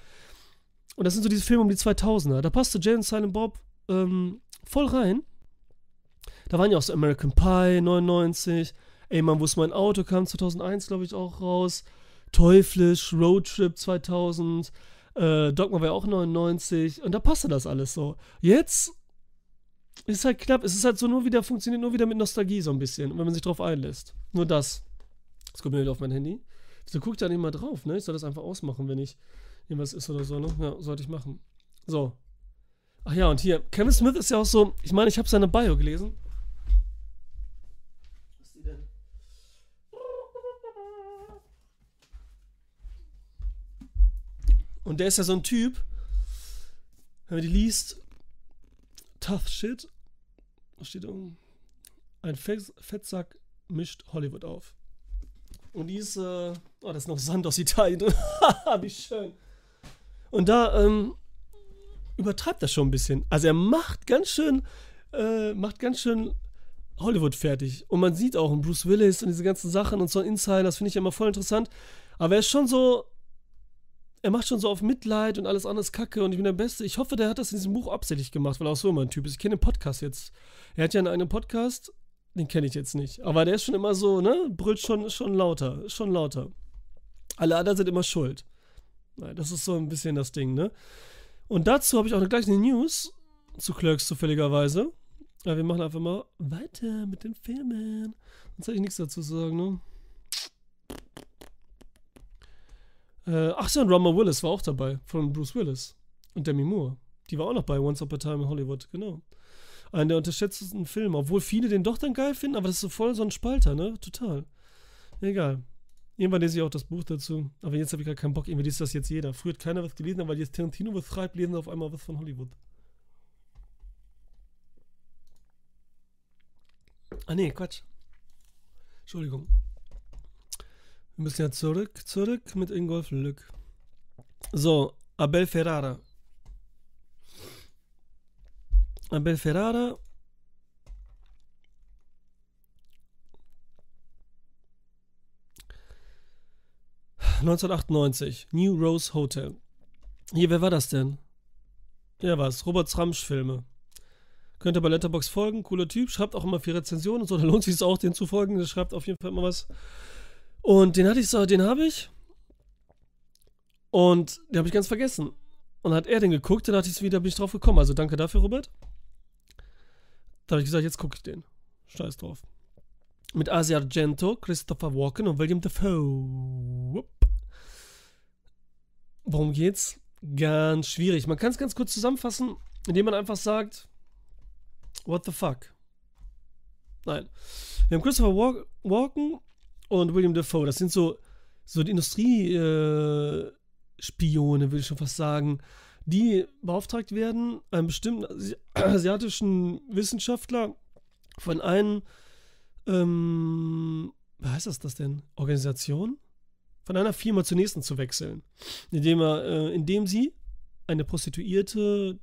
Und das sind so diese Filme um die 2000er. Da passte Jay und Silent Bob ähm, voll rein. Da waren ja auch so American Pie 99, Ey Mann, wo ist mein Auto kam 2001, glaube ich, auch raus. Teuflisch, Roadtrip 2000, äh, Dogma war ja auch 99 und da passte das alles so. Jetzt ist halt knapp, es ist halt so nur wieder, funktioniert nur wieder mit Nostalgie so ein bisschen, wenn man sich drauf einlässt. Nur das. Jetzt kommt mir wieder auf mein Handy. Wieso guckt da nicht mal drauf, ne? Ich soll das einfach ausmachen, wenn ich irgendwas ist oder so, ne? Ja, sollte ich machen. So. Ach ja, und hier, Kevin Smith ist ja auch so, ich meine, ich habe seine Bio gelesen. Was ist die denn? Und der ist ja so ein Typ, wenn man die liest, tough shit, was steht da? Ein Fett- Fettsack mischt Hollywood auf. Und die ist, äh, oh, da ist noch Sand aus Italien drin. Wie schön. Und da, ähm, übertreibt das schon ein bisschen. Also er macht ganz schön, äh, macht ganz schön Hollywood fertig. Und man sieht auch Bruce Willis und diese ganzen Sachen und so ein Insider, das finde ich immer voll interessant. Aber er ist schon so, er macht schon so auf Mitleid und alles andere ist Kacke und ich bin der Beste. Ich hoffe, der hat das in diesem Buch absichtlich gemacht, weil er auch so immer ein Typ ist. Ich kenne den Podcast jetzt. Er hat ja einen Podcast, den kenne ich jetzt nicht. Aber der ist schon immer so, ne? Brüllt schon, schon lauter, schon lauter. Alle anderen sind immer schuld. Das ist so ein bisschen das Ding, ne? Und dazu habe ich auch gleich eine News zu Clerks zufälligerweise. Aber wir machen einfach mal weiter mit den Filmen. Sonst habe ich nichts dazu zu sagen, ne? Äh, ach so, und Rama Willis war auch dabei, von Bruce Willis. Und Demi Moore. Die war auch noch bei Once Upon a Time in Hollywood, genau. Einer der unterschätztesten Filme, obwohl viele den doch dann geil finden, aber das ist so voll so ein Spalter, ne? Total. Egal. Irgendwann lese ich auch das Buch dazu. Aber jetzt habe ich gar keinen Bock. Irgendwie liest das jetzt jeder. Früher hat keiner was gelesen, aber jetzt Tarantino was schreibt, lesen auf einmal was von Hollywood. Ah, nee, Quatsch. Entschuldigung. Wir müssen ja zurück, zurück mit Ingolf Lück. So, Abel Ferrara. Abel Ferrara. ...1998, New Rose Hotel. Hier, wer war das denn? Ja, was? Robert Zramsch Filme. Könnt ihr bei Letterbox folgen, cooler Typ, schreibt auch immer viel Rezensionen und so, da lohnt sich auch, den zu folgen, der schreibt auf jeden Fall immer was. Und den hatte ich so, den habe ich. Und den habe ich ganz vergessen. Und hat er den geguckt, dann dachte ich so wieder, bin ich drauf gekommen. Also danke dafür, Robert. Da habe ich gesagt, jetzt gucke ich den. Scheiß drauf. Mit Asia Argento, Christopher Walken und William Dafoe. Worum geht's? Ganz schwierig. Man kann es ganz kurz zusammenfassen, indem man einfach sagt, what the fuck? Nein. Wir haben Christopher Walk Walken und William Dafoe. Das sind so, so die Industriespione, äh, würde ich schon fast sagen, die beauftragt werden, einen bestimmten Asi asiatischen Wissenschaftler von einem, ähm, wie heißt das, das denn? Organisation? Von einer Firma zur nächsten zu wechseln. Indem, er, äh, indem sie eine Prostituierte,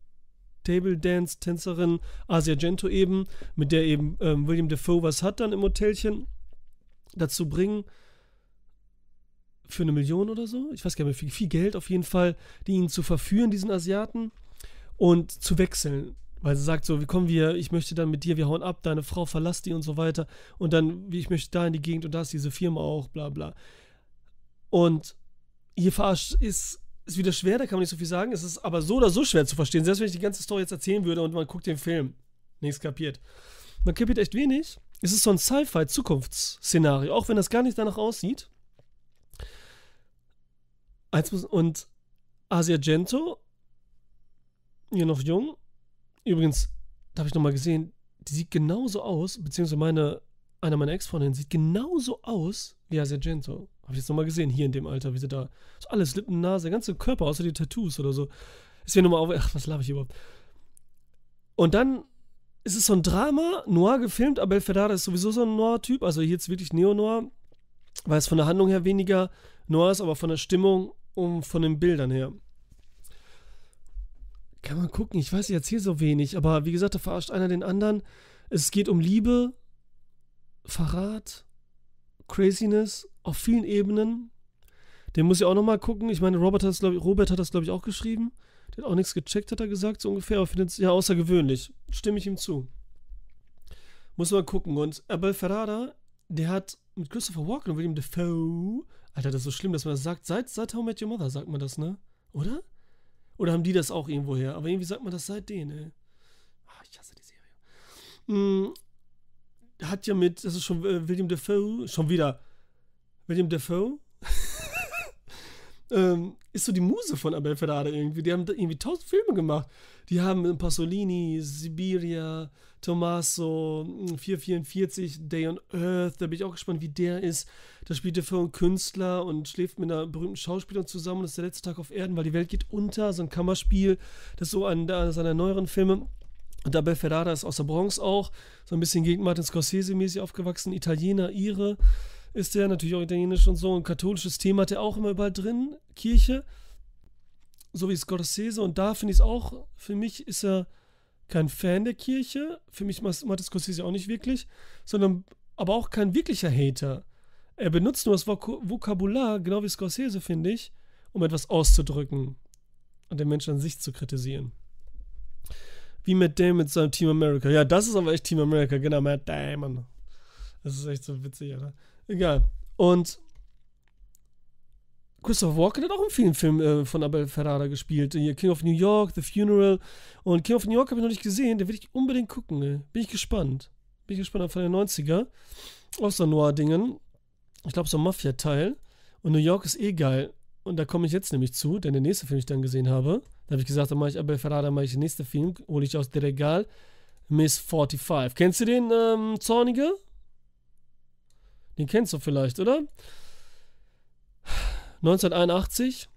Table Dance Tänzerin Asia Gento eben, mit der eben ähm, William Defoe was hat dann im Hotelchen, dazu bringen, für eine Million oder so, ich weiß gar nicht mehr, viel, viel Geld auf jeden Fall, die ihn zu verführen, diesen Asiaten, und zu wechseln. Weil sie sagt so, wie kommen wir, ich möchte dann mit dir, wir hauen ab, deine Frau verlasst die und so weiter. Und dann, wie ich möchte da in die Gegend und da ist diese Firma auch, bla bla. Und hier verarscht ist, ist wieder schwer, da kann man nicht so viel sagen. Es ist aber so oder so schwer zu verstehen. Selbst wenn ich die ganze Story jetzt erzählen würde und man guckt den Film. Nichts kapiert. Man kapiert echt wenig. Es ist so ein Sci-Fi-Zukunftsszenario, auch wenn das gar nicht danach aussieht. Und Asia Gento, hier noch jung. Übrigens, da habe ich nochmal gesehen, die sieht genauso aus, beziehungsweise meine, einer meiner Ex-Freundinnen sieht genauso aus wie Asia Gento. Habe ich jetzt nochmal gesehen, hier in dem Alter, wie sie da. So alles, Lippen, Nase, der ganze Körper, außer die Tattoos oder so. Ist mir nochmal auf. Ach, was laber ich überhaupt? Und dann ist es so ein Drama, noir gefilmt. Abel Ferrara ist sowieso so ein Noir-Typ, also hier jetzt wirklich Neo-Noir, weil es von der Handlung her weniger Noir ist, aber von der Stimmung und von den Bildern her. Kann man gucken, ich weiß, ich erzähle so wenig, aber wie gesagt, da verarscht einer den anderen. Es geht um Liebe, Verrat, Craziness auf vielen Ebenen. Den muss ich auch nochmal gucken. Ich meine, Robert hat das, glaube ich, Robert hat das, glaube ich, auch geschrieben. Der hat auch nichts gecheckt, hat er gesagt, so ungefähr. Aber findet es ja außergewöhnlich. Stimme ich ihm zu. Muss man gucken. Und Abel Ferrara, der hat mit Christopher Walken und William Defoe. Alter, das ist so schlimm, dass man das sagt. Seit, seit How Met Your Mother sagt man das, ne? Oder? Oder haben die das auch irgendwo her? Aber irgendwie sagt man das seitdem, ey. Ah, ich hasse die Serie. Hm, hat ja mit, das ist schon äh, William Defoe, schon wieder William Defoe. ähm, ist so die Muse von Abel Ferrara irgendwie. Die haben irgendwie tausend Filme gemacht. Die haben Pasolini, Siberia, Tommaso, 444, hm, Day on Earth. Da bin ich auch gespannt, wie der ist. Da spielt er für einen Künstler und schläft mit einer berühmten Schauspielerin zusammen. Das ist der letzte Tag auf Erden, weil die Welt geht unter. So ein Kammerspiel. Das ist so einer seiner neueren Filme. Und Abel Ferrara ist aus der Bronx auch. So ein bisschen gegen Martin Scorsese-mäßig aufgewachsen. Italiener, Ire ist der, natürlich auch italienisch und so. Ein katholisches Thema hat er auch immer überall drin. Kirche so wie Scorsese. Und da finde ich es auch, für mich ist er kein Fan der Kirche. Für mich macht Scorsese auch nicht wirklich, sondern aber auch kein wirklicher Hater. Er benutzt nur das Vok Vokabular, genau wie Scorsese, finde ich, um etwas auszudrücken und den Menschen an sich zu kritisieren. Wie Matt Damon mit seinem Team America. Ja, das ist aber echt Team America, genau, Matt Damon. Das ist echt so witzig, oder? Egal. Und Christopher Walken hat auch in vielen Filmen äh, von Abel Ferrara gespielt. Hier King of New York, The Funeral. Und King of New York habe ich noch nicht gesehen. Den will ich unbedingt gucken. Ey. Bin ich gespannt. Bin ich gespannt auf den 90er. Aus so Noir-Dingen. Ich glaube, so ein Mafia-Teil. Und New York ist eh geil. Und da komme ich jetzt nämlich zu, denn der nächste Film, den ich dann gesehen habe, da habe ich gesagt, da mache ich Abel Ferrara, mache ich den nächsten Film, hole ich aus dem Regal. Miss 45. Kennst du den, ähm, Zornige? Den kennst du vielleicht, oder? 1981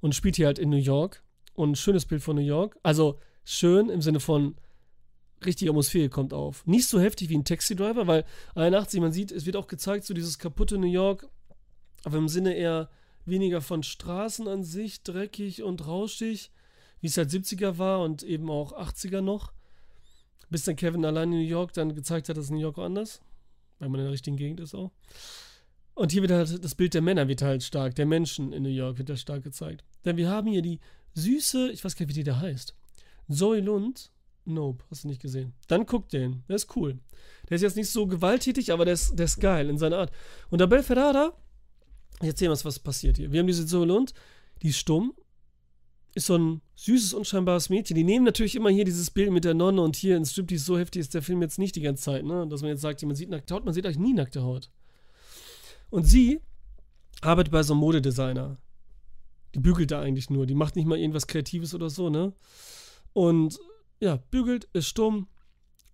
und spielt hier halt in New York. Und ein schönes Bild von New York. Also schön im Sinne von richtige Atmosphäre kommt auf. Nicht so heftig wie ein Taxi Driver, weil 81, man sieht, es wird auch gezeigt, so dieses kaputte New York, aber im Sinne eher weniger von Straßen an sich, dreckig und rauschig, wie es halt 70er war und eben auch 80er noch. Bis dann Kevin allein in New York dann gezeigt hat, dass New York anders, weil man in der richtigen Gegend ist auch. Und hier wird halt das Bild der Männer wird halt stark, der Menschen in New York wird da stark gezeigt. Denn wir haben hier die süße, ich weiß gar nicht, wie die da heißt. Zoe Lund. Nope, hast du nicht gesehen. Dann guck den, der ist cool. Der ist jetzt nicht so gewalttätig, aber der ist, der ist geil in seiner Art. Und Abel Ferrara, ich erzähl mal, was passiert hier. Wir haben diese Zoe Lund, die ist stumm, ist so ein süßes, unscheinbares Mädchen. Die nehmen natürlich immer hier dieses Bild mit der Nonne und hier in Striptease, so heftig ist der Film jetzt nicht die ganze Zeit, ne? Dass man jetzt sagt, man sieht nackte Haut, man sieht eigentlich nie nackte Haut. Und sie arbeitet bei so einem Modedesigner. Die bügelt da eigentlich nur. Die macht nicht mal irgendwas Kreatives oder so, ne? Und ja, bügelt, ist stumm.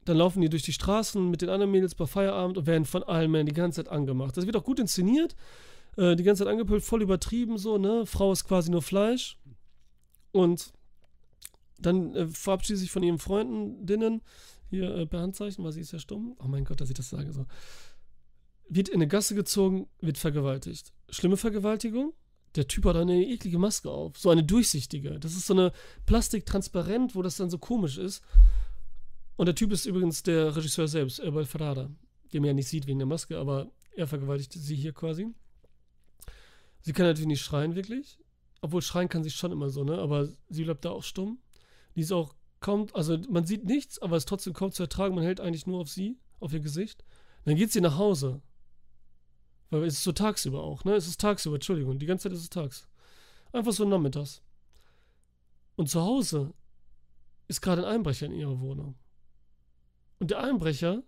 Dann laufen die durch die Straßen mit den anderen Mädels bei Feierabend und werden von allen Männern die ganze Zeit angemacht. Das wird auch gut inszeniert. Äh, die ganze Zeit angepölt, voll übertrieben so, ne? Frau ist quasi nur Fleisch. Und dann äh, verabschiedet sich von ihren Freundinnen. Hier äh, per Handzeichen, weil sie ist ja stumm. Oh mein Gott, dass ich das sage so wird in eine Gasse gezogen, wird vergewaltigt. Schlimme Vergewaltigung? Der Typ hat eine eklige Maske auf. So eine durchsichtige. Das ist so eine Plastiktransparent, wo das dann so komisch ist. Und der Typ ist übrigens der Regisseur selbst, Erbal Ferrara, den man ja nicht sieht wegen der Maske, aber er vergewaltigt sie hier quasi. Sie kann natürlich nicht schreien, wirklich. Obwohl schreien kann sie schon immer so, ne? Aber sie bleibt da auch stumm. Die ist auch kaum, also man sieht nichts, aber es ist trotzdem kaum zu ertragen. Man hält eigentlich nur auf sie, auf ihr Gesicht. Dann geht sie nach Hause. Weil es ist so tagsüber auch, ne? Es ist tagsüber, Entschuldigung. Die ganze Zeit ist es tags. Einfach so nachmittags. Und zu Hause ist gerade ein Einbrecher in ihrer Wohnung. Und der Einbrecher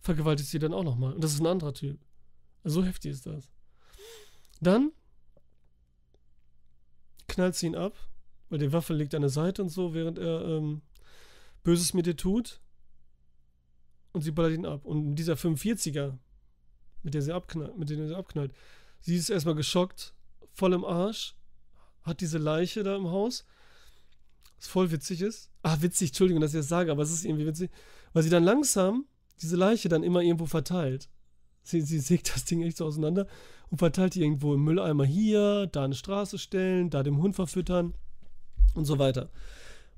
vergewaltigt sie dann auch nochmal. Und das ist ein anderer Typ. Also so heftig ist das. Dann knallt sie ihn ab, weil die Waffe liegt an der Seite und so, während er ähm, Böses mit ihr tut. Und sie ballert ihn ab. Und dieser 45er, mit der sie abknallt, mit der sie abknallt. Sie ist erstmal geschockt, voll im Arsch, hat diese Leiche da im Haus, was voll witzig ist. Ah, witzig, Entschuldigung, dass ich das sage, aber es ist irgendwie witzig, weil sie dann langsam diese Leiche dann immer irgendwo verteilt. Sie, sie sägt das Ding echt so auseinander und verteilt die irgendwo im Mülleimer hier, da eine Straße stellen, da dem Hund verfüttern und so weiter.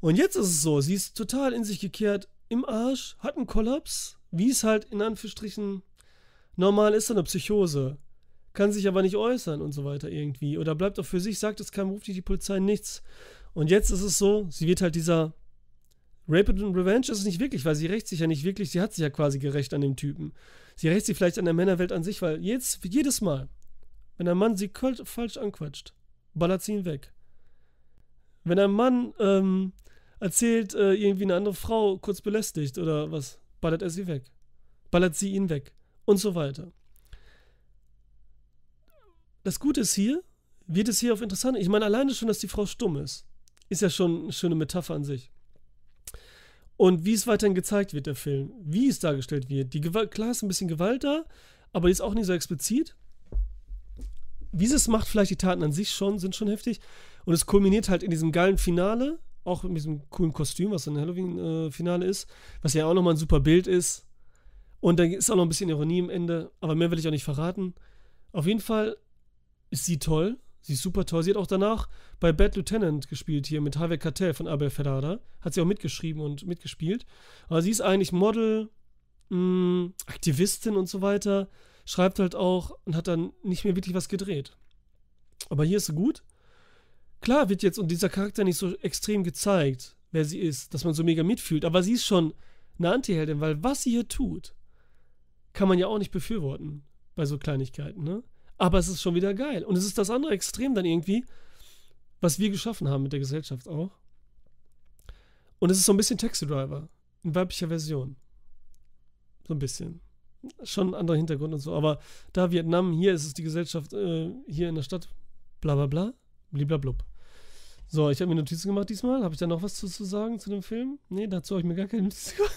Und jetzt ist es so, sie ist total in sich gekehrt, im Arsch, hat einen Kollaps, wie es halt in Anführungsstrichen normal ist, eine Psychose. Kann sich aber nicht äußern und so weiter irgendwie. Oder bleibt auch für sich, sagt es keinem, ruft die Polizei nichts. Und jetzt ist es so, sie wird halt dieser Rape and Revenge ist es nicht wirklich, weil sie rächt sich ja nicht wirklich, sie hat sich ja quasi gerecht an dem Typen. Sie rächt sich vielleicht an der Männerwelt an sich, weil jetzt, jedes Mal, wenn ein Mann sie falsch anquatscht, ballert sie ihn weg. Wenn ein Mann ähm, erzählt, äh, irgendwie eine andere Frau kurz belästigt oder was, ballert er sie weg. Ballert sie ihn weg. Und so weiter. Das Gute ist hier, wird es hier auf interessant. Ich meine, alleine schon, dass die Frau stumm ist, ist ja schon eine schöne Metapher an sich. Und wie es weiterhin gezeigt wird, der Film, wie es dargestellt wird. Die Gewalt, klar ist ein bisschen Gewalt da, aber die ist auch nicht so explizit. Wie es macht, vielleicht die Taten an sich schon, sind schon heftig. Und es kulminiert halt in diesem geilen Finale, auch in diesem coolen Kostüm, was ein Halloween-Finale ist, was ja auch nochmal ein super Bild ist. Und da ist auch noch ein bisschen Ironie im Ende, aber mehr will ich auch nicht verraten. Auf jeden Fall ist sie toll. Sie ist super toll. Sie hat auch danach bei Bad Lieutenant gespielt, hier mit Harvey Cartell von Abel Ferrara. Hat sie auch mitgeschrieben und mitgespielt. Aber sie ist eigentlich Model, mh, mm, Aktivistin und so weiter. Schreibt halt auch und hat dann nicht mehr wirklich was gedreht. Aber hier ist sie gut. Klar wird jetzt und dieser Charakter nicht so extrem gezeigt, wer sie ist, dass man so mega mitfühlt. Aber sie ist schon eine Antiheldin, weil was sie hier tut, kann man ja auch nicht befürworten bei so Kleinigkeiten, ne? Aber es ist schon wieder geil. Und es ist das andere Extrem dann irgendwie, was wir geschaffen haben mit der Gesellschaft auch. Und es ist so ein bisschen Taxi Driver. In weiblicher Version. So ein bisschen. Schon ein anderer Hintergrund und so. Aber da Vietnam, hier ist es die Gesellschaft, äh, hier in der Stadt, bla bla bla, bliblablub. So, ich habe mir Notizen gemacht diesmal. Habe ich da noch was zu, zu sagen zu dem Film? Nee, dazu habe ich mir gar keine Notizen gemacht.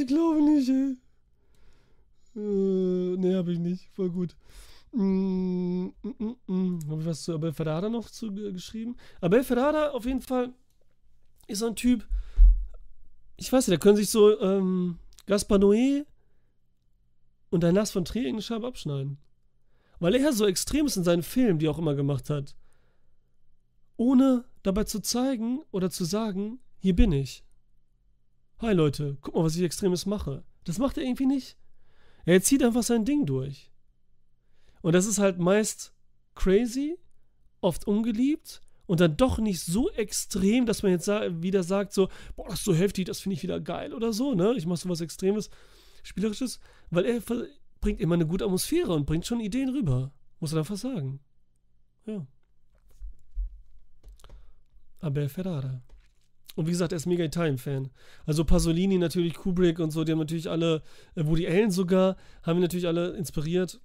ich glaube nicht, ey. Äh, nee, habe ich nicht. Voll gut. Mm, mm, mm, mm. Habe ich was zu Abel Ferrara noch zu, äh, geschrieben? Abel Ferrara auf jeden Fall ist so ein Typ, ich weiß nicht, da können sich so ähm, Gaspar Noé und ein Nass von Trier eine Scheibe abschneiden. Weil er so extrem ist in seinen Filmen, die er auch immer gemacht hat. Ohne dabei zu zeigen oder zu sagen, hier bin ich. Hi Leute, guck mal, was ich extremes mache. Das macht er irgendwie nicht. Er zieht einfach sein Ding durch. Und das ist halt meist crazy, oft ungeliebt und dann doch nicht so extrem, dass man jetzt wieder sagt, so, boah, das ist so heftig, das finde ich wieder geil oder so, ne? Ich mache so was Extremes, Spielerisches, weil er bringt immer eine gute Atmosphäre und bringt schon Ideen rüber. Muss er einfach sagen. Ja. Abel Ferrara. Und wie gesagt, er ist mega Italien-Fan. Also Pasolini natürlich, Kubrick und so, die haben natürlich alle, äh, Woody Allen sogar, haben ihn natürlich alle inspiriert.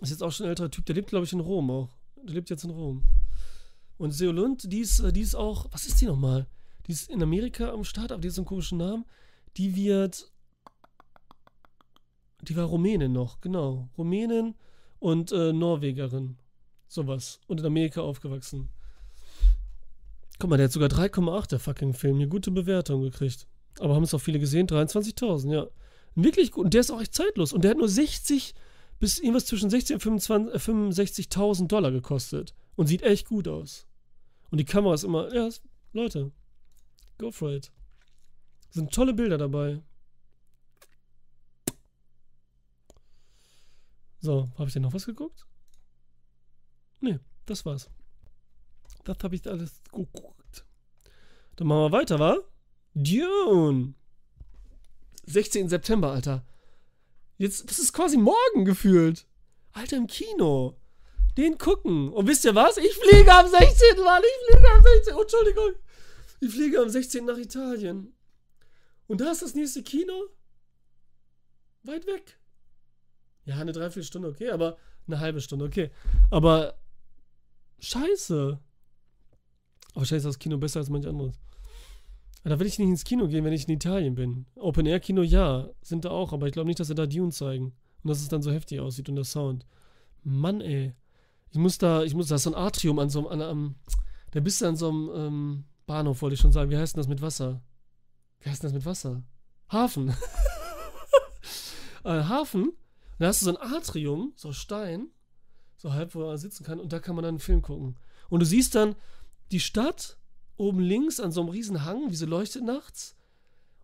Ist jetzt auch schon ein älterer Typ, der lebt, glaube ich, in Rom auch. Der lebt jetzt in Rom. Und Seolund, die ist, äh, die ist auch, was ist die nochmal? Die ist in Amerika am Start, aber die hat so einen komischen Namen. Die wird, die war Rumänin noch, genau. Rumänin und äh, Norwegerin. Sowas. Und in Amerika aufgewachsen. Guck mal, der hat sogar 3,8, der fucking Film. Eine gute Bewertung gekriegt. Aber haben es auch viele gesehen? 23.000, ja. Wirklich gut. Und der ist auch echt zeitlos. Und der hat nur 60 bis irgendwas zwischen 60 und 65.000 Dollar gekostet. Und sieht echt gut aus. Und die Kamera ist immer, ja, Leute, go for it. Sind tolle Bilder dabei. So, habe ich denn noch was geguckt? Nee, das war's. Das habe ich alles geguckt. Dann machen wir weiter, wa? Dune. 16. September, Alter. Jetzt, das ist quasi morgen gefühlt. Alter, im Kino. Den gucken. Und wisst ihr was? Ich fliege am 16. Mann. Ich fliege am 16. Oh, Entschuldigung. Ich fliege am 16. nach Italien. Und da ist das nächste Kino. Weit weg. Ja, eine Dreiviertelstunde, okay, aber eine halbe Stunde, okay. Aber scheiße. Wahrscheinlich ist das Kino besser als manch anderes. Da will ich nicht ins Kino gehen, wenn ich in Italien bin. Open Air Kino, ja, sind da auch, aber ich glaube nicht, dass sie da Dune zeigen. Und dass es dann so heftig aussieht und der Sound. Mann, ey. Ich muss da, ich muss, da so ein Atrium an so einem, an, um, da bist du an so einem ähm, Bahnhof, wollte ich schon sagen. Wie heißt denn das mit Wasser? Wie heißt denn das mit Wasser? Hafen. äh, Hafen. Da hast du so ein Atrium, so Stein, so halb, wo man sitzen kann, und da kann man dann einen Film gucken. Und du siehst dann, die Stadt oben links an so einem riesen Hang, wie so leuchtet nachts.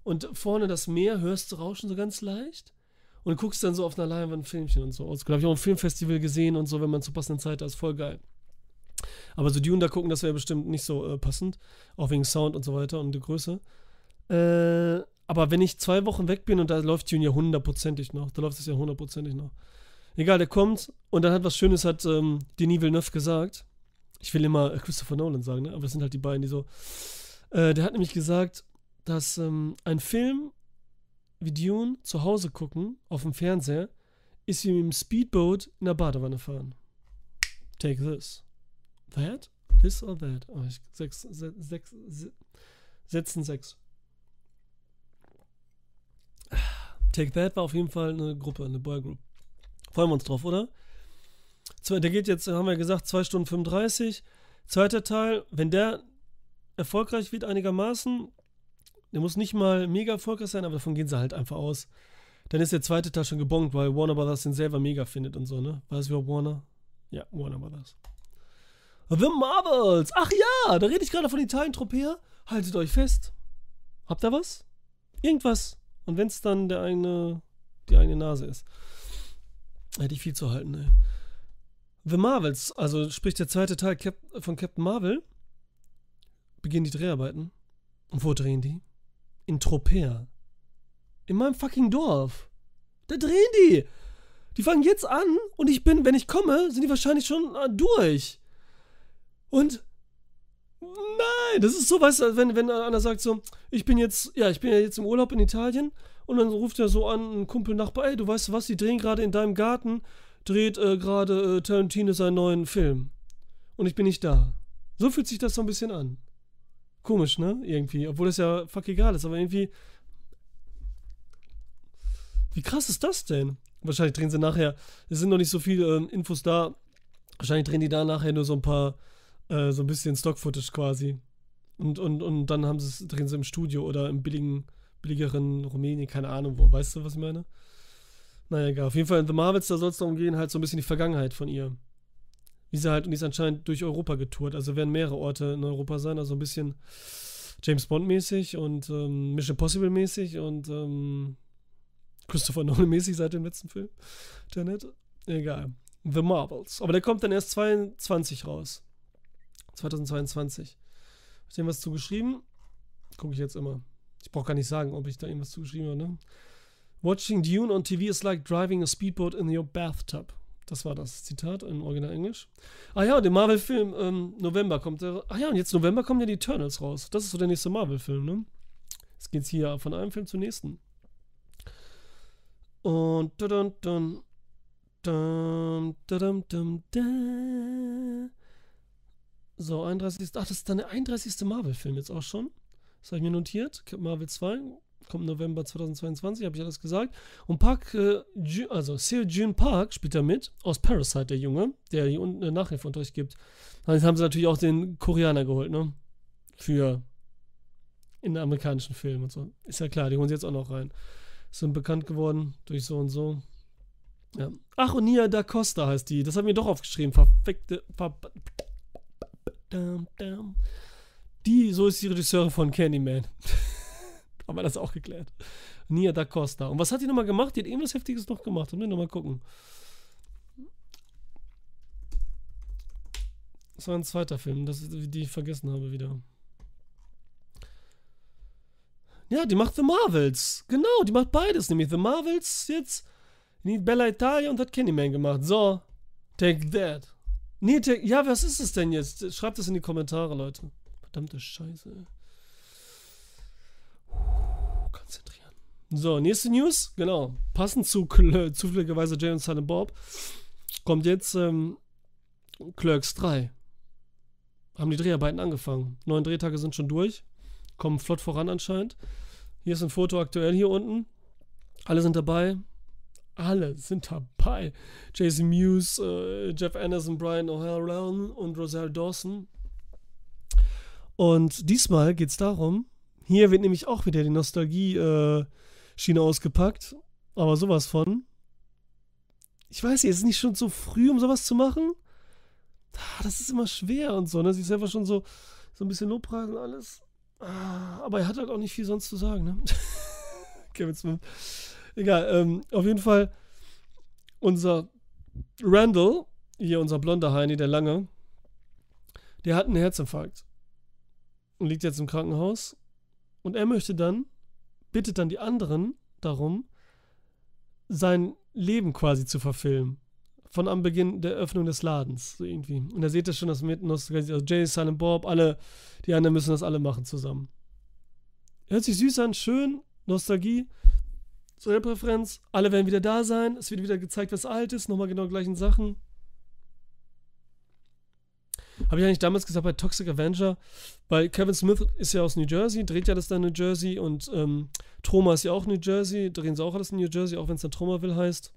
Und vorne das Meer hörst du rauschen so ganz leicht. Und guckst dann so auf einer Leinwand ein Filmchen und so. Also, habe ich auch ein Filmfestival gesehen und so, wenn man zur passenden Zeit da ist. Voll geil. Aber so Dune da gucken, das wäre bestimmt nicht so äh, passend. Auch wegen Sound und so weiter und der Größe. Äh, aber wenn ich zwei Wochen weg bin und da läuft Dune ja hundertprozentig noch, da läuft es ja hundertprozentig noch. Egal, der kommt und dann hat was Schönes, hat ähm, Denis Villeneuve gesagt. Ich will immer Christopher Nolan sagen, ne? aber das sind halt die beiden, die so. Äh, der hat nämlich gesagt, dass ähm, ein Film wie Dune zu Hause gucken, auf dem Fernseher, ist wie mit dem Speedboat in der Badewanne fahren. Take this. That? This or that? Oh, ich, sechs, sechs, sechs, setzen sechs. Take That war auf jeden Fall eine Gruppe, eine Boygroup. Freuen wir uns drauf, oder? Der geht jetzt, haben wir gesagt, 2 Stunden 35. Zweiter Teil, wenn der erfolgreich wird einigermaßen, der muss nicht mal mega erfolgreich sein, aber davon gehen sie halt einfach aus. Dann ist der zweite Teil schon gebongt, weil Warner Brothers den selber mega findet und so, ne? Weiß wer Warner? Ja, Warner Brothers. The Marvels! Ach ja, da rede ich gerade von Italien Tropea. Haltet euch fest. Habt ihr was? Irgendwas. Und wenn es dann der eigene, die eigene Nase ist. Hätte ich viel zu halten, ey. The Marvels, also sprich der zweite Teil Cap von Captain Marvel, beginnen die Dreharbeiten. Und wo drehen die? In Tropea. In meinem fucking Dorf. Da drehen die. Die fangen jetzt an und ich bin, wenn ich komme, sind die wahrscheinlich schon äh, durch. Und nein, das ist so, weißt du, wenn, wenn einer sagt so, ich bin jetzt, ja, ich bin ja jetzt im Urlaub in Italien und dann ruft er so an, ein Kumpel Nachbar, ey, du weißt was, die drehen gerade in deinem Garten, dreht äh, gerade äh, Tarantino seinen neuen Film. Und ich bin nicht da. So fühlt sich das so ein bisschen an. Komisch, ne? Irgendwie. Obwohl das ja fuck egal ist, aber irgendwie. Wie krass ist das denn? Wahrscheinlich drehen sie nachher. Es sind noch nicht so viele äh, Infos da. Wahrscheinlich drehen die da nachher nur so ein paar äh, so ein bisschen Stock-Footage quasi. Und, und, und dann haben sie drehen sie im Studio oder im billigen, billigeren Rumänien, keine Ahnung wo. Weißt du, was ich meine? Naja, egal. Auf jeden Fall in The Marvels, da soll es darum gehen, halt so ein bisschen die Vergangenheit von ihr. Wie sie halt, und die ist anscheinend durch Europa getourt. Also werden mehrere Orte in Europa sein, also ein bisschen James Bond-mäßig und ähm, Mission Possible-mäßig und ähm, Christopher Nolan-mäßig seit dem letzten Film. Janet. Egal. The Marvels. Aber der kommt dann erst 22 raus. 2022. Hast du irgendwas zugeschrieben? Gucke ich jetzt immer. Ich brauche gar nicht sagen, ob ich da irgendwas zugeschrieben habe, ne? Watching Dune on TV is like driving a speedboat in your bathtub. Das war das Zitat in Original Englisch. Ah ja, der Marvel-Film ähm, November kommt. Der, ah ja, und jetzt November kommen ja die Eternals raus. Das ist so der nächste Marvel-Film, ne? Jetzt geht's hier von einem Film zum nächsten. Und dun, dun, dun, dun, dun, dun, so, 31. Ach, das ist dann der 31. Marvel-Film jetzt auch schon. Das habe ich mir notiert. Marvel 2 kommt November 2022, habe ich alles gesagt. Und Park, äh, also Seo Jun Park spielt da mit, aus Parasite, der Junge, der unten eine Nachhilfeunterricht gibt. Dann haben sie natürlich auch den Koreaner geholt, ne? Für in den amerikanischen Film und so. Ist ja klar, die holen sie jetzt auch noch rein. Sind bekannt geworden durch so und so. Ja. Ach, und Nia da Costa heißt die. Das haben wir doch aufgeschrieben. Verfickte. Ver die, so ist die Regisseurin von Candyman. Haben wir das auch geklärt. Nia da Costa. Und was hat die nochmal gemacht? Die hat irgendwas Heftiges noch gemacht. Und wir nochmal gucken. Das war ein zweiter Film, das, die ich vergessen habe wieder. Ja, die macht The Marvels. Genau, die macht beides. Nämlich The Marvels jetzt. Die Bella Italia und hat Candyman gemacht. So, take that. Nee, der, ja, was ist es denn jetzt? Schreibt das in die Kommentare, Leute. Verdammte Scheiße. Uh, So, nächste News. Genau. Passend zu zufälligerweise Jay und Silent Bob kommt jetzt ähm, Clerks 3. Haben die Dreharbeiten angefangen. Neun Drehtage sind schon durch. Kommen flott voran anscheinend. Hier ist ein Foto aktuell hier unten. Alle sind dabei alle sind dabei. Jason Mewes, äh, Jeff Anderson, Brian O'Halloran und Rosario Dawson. Und diesmal geht es darum, hier wird nämlich auch wieder die Nostalgie-Schiene äh, ausgepackt, aber sowas von. Ich weiß nicht, ist es nicht schon zu früh, um sowas zu machen? Ah, das ist immer schwer und so, ne? Sich selber schon so So ein bisschen Lobpreis und alles. Ah, aber er hat halt auch nicht viel sonst zu sagen, ne? Kevin Smith. Egal, ähm, auf jeden Fall unser Randall, hier unser blonder Heini, der lange, der hat einen Herzinfarkt und liegt jetzt im Krankenhaus. Und er möchte dann, bittet dann die anderen darum, sein Leben quasi zu verfilmen. Von am Beginn der Öffnung des Ladens, so irgendwie. Und da seht ihr schon, dass mit also Jay, Silent Bob, alle, die anderen müssen das alle machen zusammen. Hört sich süß an, schön, Nostalgie, so eine Präferenz. Alle werden wieder da sein, es wird wieder gezeigt, was alt ist, nochmal genau gleichen Sachen. Habe ich eigentlich damals gesagt bei Toxic Avenger, weil Kevin Smith ist ja aus New Jersey, dreht ja das dann in New Jersey und ähm, Troma ist ja auch New Jersey, drehen sie auch alles in New Jersey, auch wenn es dann Tromaville heißt.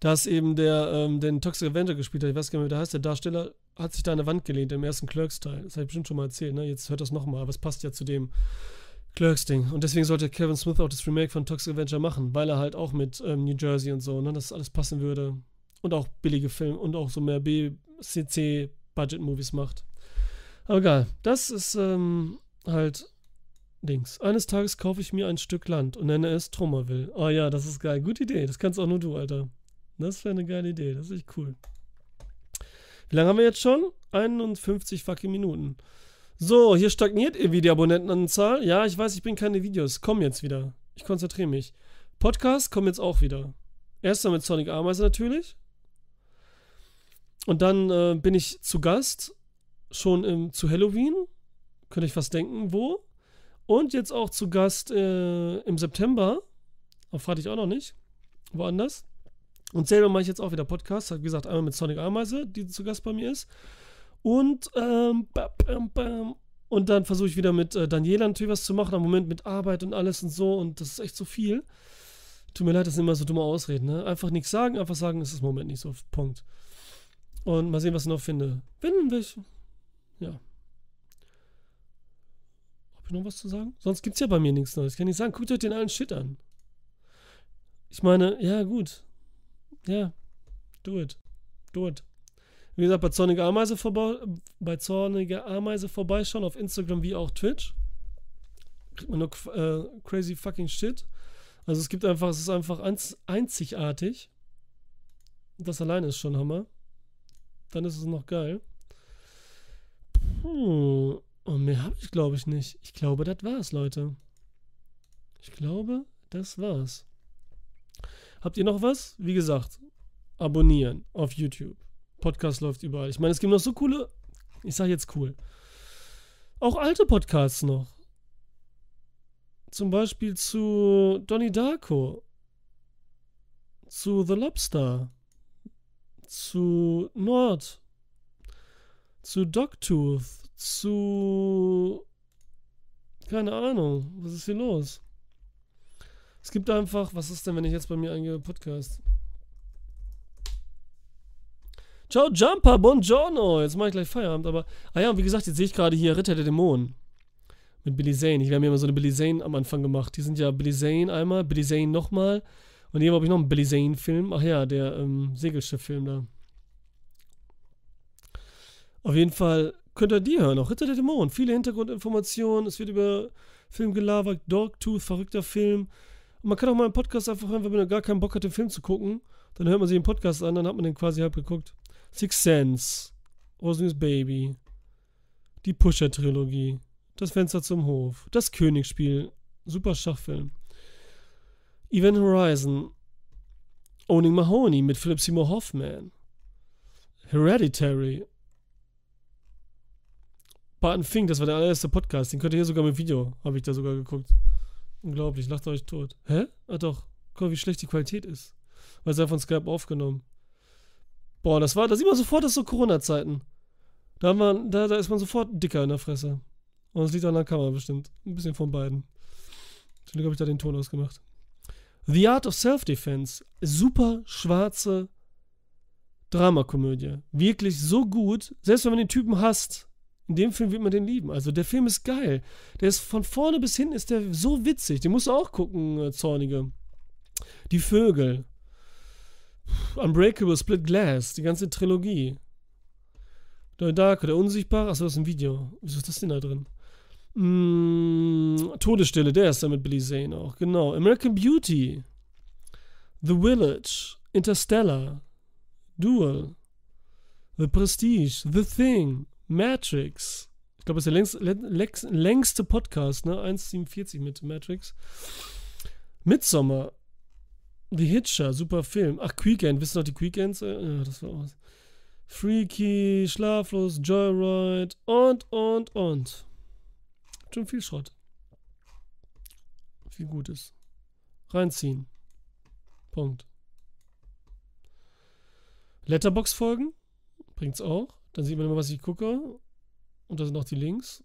Da ist eben der, ähm, den Toxic Avenger gespielt hat, ich weiß gar nicht mehr, wie der heißt, der Darsteller hat sich da an der Wand gelehnt im ersten Clerks-Teil. Das habe ich bestimmt schon mal erzählt, ne? Jetzt hört das nochmal, aber es passt ja zu dem Clerks-Ding. Und deswegen sollte Kevin Smith auch das Remake von Toxic Avenger machen, weil er halt auch mit ähm, New Jersey und so, ne, das alles passen würde. Und auch billige Filme und auch so mehr B, CC Budget Movies macht. Aber egal, das ist ähm, halt Dings. Eines Tages kaufe ich mir ein Stück Land und nenne es Trommerville. Oh ja, das ist geil. Gute Idee. Das kannst auch nur du, Alter. Das wäre eine geile Idee. Das ist echt cool. Wie lange haben wir jetzt schon? 51 fucking Minuten. So, hier stagniert irgendwie die Abonnentenanzahl. Ja, ich weiß, ich bringe keine Videos. Komm jetzt wieder. Ich konzentriere mich. Podcast kommen jetzt auch wieder. Erster mit Sonic Ameise natürlich. Und dann äh, bin ich zu Gast, schon im, zu Halloween. Könnte ich fast denken, wo. Und jetzt auch zu Gast äh, im September. Erfahre ich auch noch nicht. Woanders. Und selber mache ich jetzt auch wieder Podcasts. Wie gesagt, einmal mit Sonic Ameise, die zu Gast bei mir ist. Und, ähm, bam, bam, und dann versuche ich wieder mit äh, Daniela natürlich was zu machen. Am Moment mit Arbeit und alles und so. Und das ist echt so viel. Tut mir leid, das sind immer so dumme Ausreden. Ne? Einfach nichts sagen, einfach sagen, es ist im Moment nicht so. Punkt. Und mal sehen, was ich noch finde. Wenn ich. Ja. Hab ich noch was zu sagen? Sonst gibt's ja bei mir nichts Neues. Kann ich sagen, guckt euch den allen Shit an. Ich meine, ja, gut. Ja. Do it. Do it. Wie gesagt, bei Zornige Ameise vorbei, bei Zornige Ameise vorbeischauen auf Instagram wie auch Twitch. Kriegt man nur äh, crazy fucking shit. Also es gibt einfach, es ist einfach einzigartig. Das alleine ist schon Hammer dann ist es noch geil. Puh. Und mehr habe ich, glaube ich, nicht. Ich glaube, das war's, Leute. Ich glaube, das war's. Habt ihr noch was? Wie gesagt, abonnieren auf YouTube. Podcast läuft überall. Ich meine, es gibt noch so coole, ich sage jetzt cool, auch alte Podcasts noch. Zum Beispiel zu Donnie Darko. Zu The Lobster zu Nord, zu Dogtooth, zu. Keine Ahnung, was ist hier los? Es gibt einfach, was ist denn, wenn ich jetzt bei mir eingebe, Podcast? Ciao Jumper, buongiorno. Jetzt mache ich gleich Feierabend, aber. Ah ja, und wie gesagt, jetzt sehe ich gerade hier Ritter der Dämonen. Mit Billy Zane. Ich habe mir immer so eine Billy Zane am Anfang gemacht. Die sind ja Billy Zane einmal, Billy Zane nochmal. Und hier habe ich noch einen Billy Zane-Film. Ach ja, der ähm, Segelschiff-Film da. Auf jeden Fall könnt ihr die hören, auch Ritter der Dämonen. Viele Hintergrundinformationen. Es wird über Film gelabert, Dogtooth, verrückter Film. Und man kann auch mal einen Podcast einfach hören, wenn man gar keinen Bock hat, den Film zu gucken. Dann hört man sich den Podcast an, dann hat man den quasi halb geguckt. Six Sense, Rosemary's Baby, die Pusher-Trilogie, Das Fenster zum Hof, Das Königsspiel, super Schachfilm. Event Horizon, Owning Mahoney mit Philip Seymour Hoffman, Hereditary, Barton Fink, das war der allererste Podcast, den könnt ihr hier sogar mit Video, habe ich da sogar geguckt. Unglaublich, lacht euch tot. Hä? Ah doch, guck mal, wie schlecht die Qualität ist. Weil es ja von Skype aufgenommen. Boah, das war, da sieht man sofort, das so Corona-Zeiten. Da, da, da ist man sofort dicker in der Fresse. Und das liegt an der Kamera bestimmt. Ein bisschen von beiden. Zum Glück habe ich da den Ton ausgemacht. The Art of Self-Defense. Super schwarze Dramakomödie. Wirklich so gut. Selbst wenn man den Typen hasst. In dem Film wird man den lieben. Also der Film ist geil. Der ist von vorne bis hinten ist der so witzig. Den musst du auch gucken, äh, Zornige. Die Vögel. Unbreakable, Split Glass, die ganze Trilogie. Der Darko, der Unsichtbare. Achso, das ist ein Video. Wieso ist das denn da drin? Mm, Todesstille, der ist da mit Billy Zane auch. Genau. American Beauty. The Village. Interstellar. Duel. The Prestige. The Thing. Matrix. Ich glaube, das ist der längst, längste Podcast, ne? 1,47 mit Matrix. Midsommar. The Hitcher, super Film. Ach, Weekend, wisst ihr noch die Weekends? Ja, das war was. Freaky, Schlaflos, Joyride und, und, und. Schon viel Schrott. Viel Gutes. Reinziehen. Punkt. Letterbox-Folgen bringt's auch. Dann sieht man immer, was ich gucke. Und da sind auch die Links.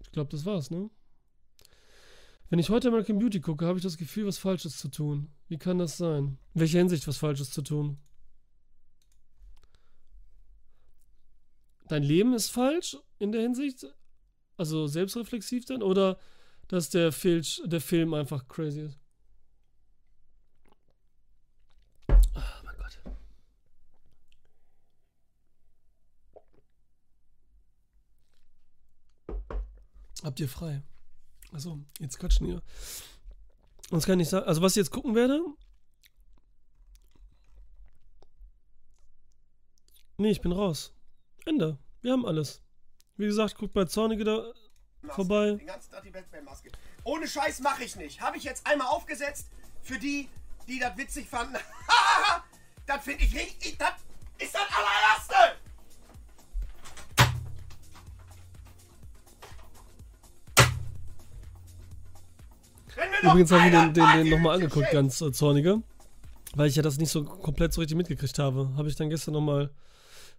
Ich glaube, das war's, ne? Wenn ich heute American Beauty gucke, habe ich das Gefühl, was Falsches zu tun. Wie kann das sein? In welcher Hinsicht was Falsches zu tun? Dein Leben ist falsch in der Hinsicht? Also selbstreflexiv dann? Oder dass der, Fil der Film einfach crazy ist? Oh mein Gott. Habt ihr frei? Achso, jetzt quatschen wir. Das kann ich sagen. Also, was ich jetzt gucken werde. Nee, ich bin raus. Ende. Wir haben alles. Wie gesagt, guckt bei Zornige da Maske. vorbei. Den ganzen Tag die Batman-Maske. Ohne Scheiß mache ich nicht. Habe ich jetzt einmal aufgesetzt für die, die das witzig fanden. das finde ich richtig. Das ist das allererste. Übrigens habe ich den, den, den nochmal angeguckt, ganz äh, zorniger. Weil ich ja das nicht so komplett so richtig mitgekriegt habe. Habe ich dann gestern nochmal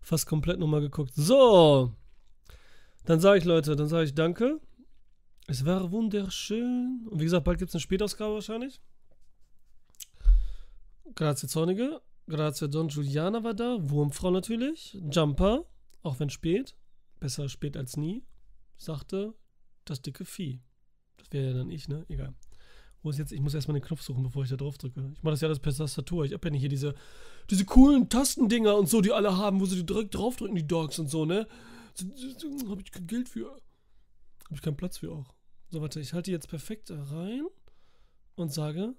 fast komplett nochmal geguckt. So. Dann sage ich, Leute, dann sage ich danke. Es war wunderschön. Und wie gesagt, bald gibt es eine Spätausgabe wahrscheinlich. Grazie Zornige. Grazie Don Giuliana war da. Wurmfrau natürlich. Jumper. Auch wenn spät. Besser spät als nie. Sagte das dicke Vieh. Das wäre ja dann ich, ne? Egal. Wo ist jetzt? Ich muss erstmal den Knopf suchen, bevor ich da drauf drücke. Ich mache das ja alles per Tastatur. Ich habe ja nicht hier diese, diese coolen Tastendinger und so, die alle haben, wo sie direkt draufdrücken, die Dogs und so, ne? Habe ich kein Geld für. Habe ich keinen Platz für auch. So, warte, ich halte jetzt perfekt rein und sage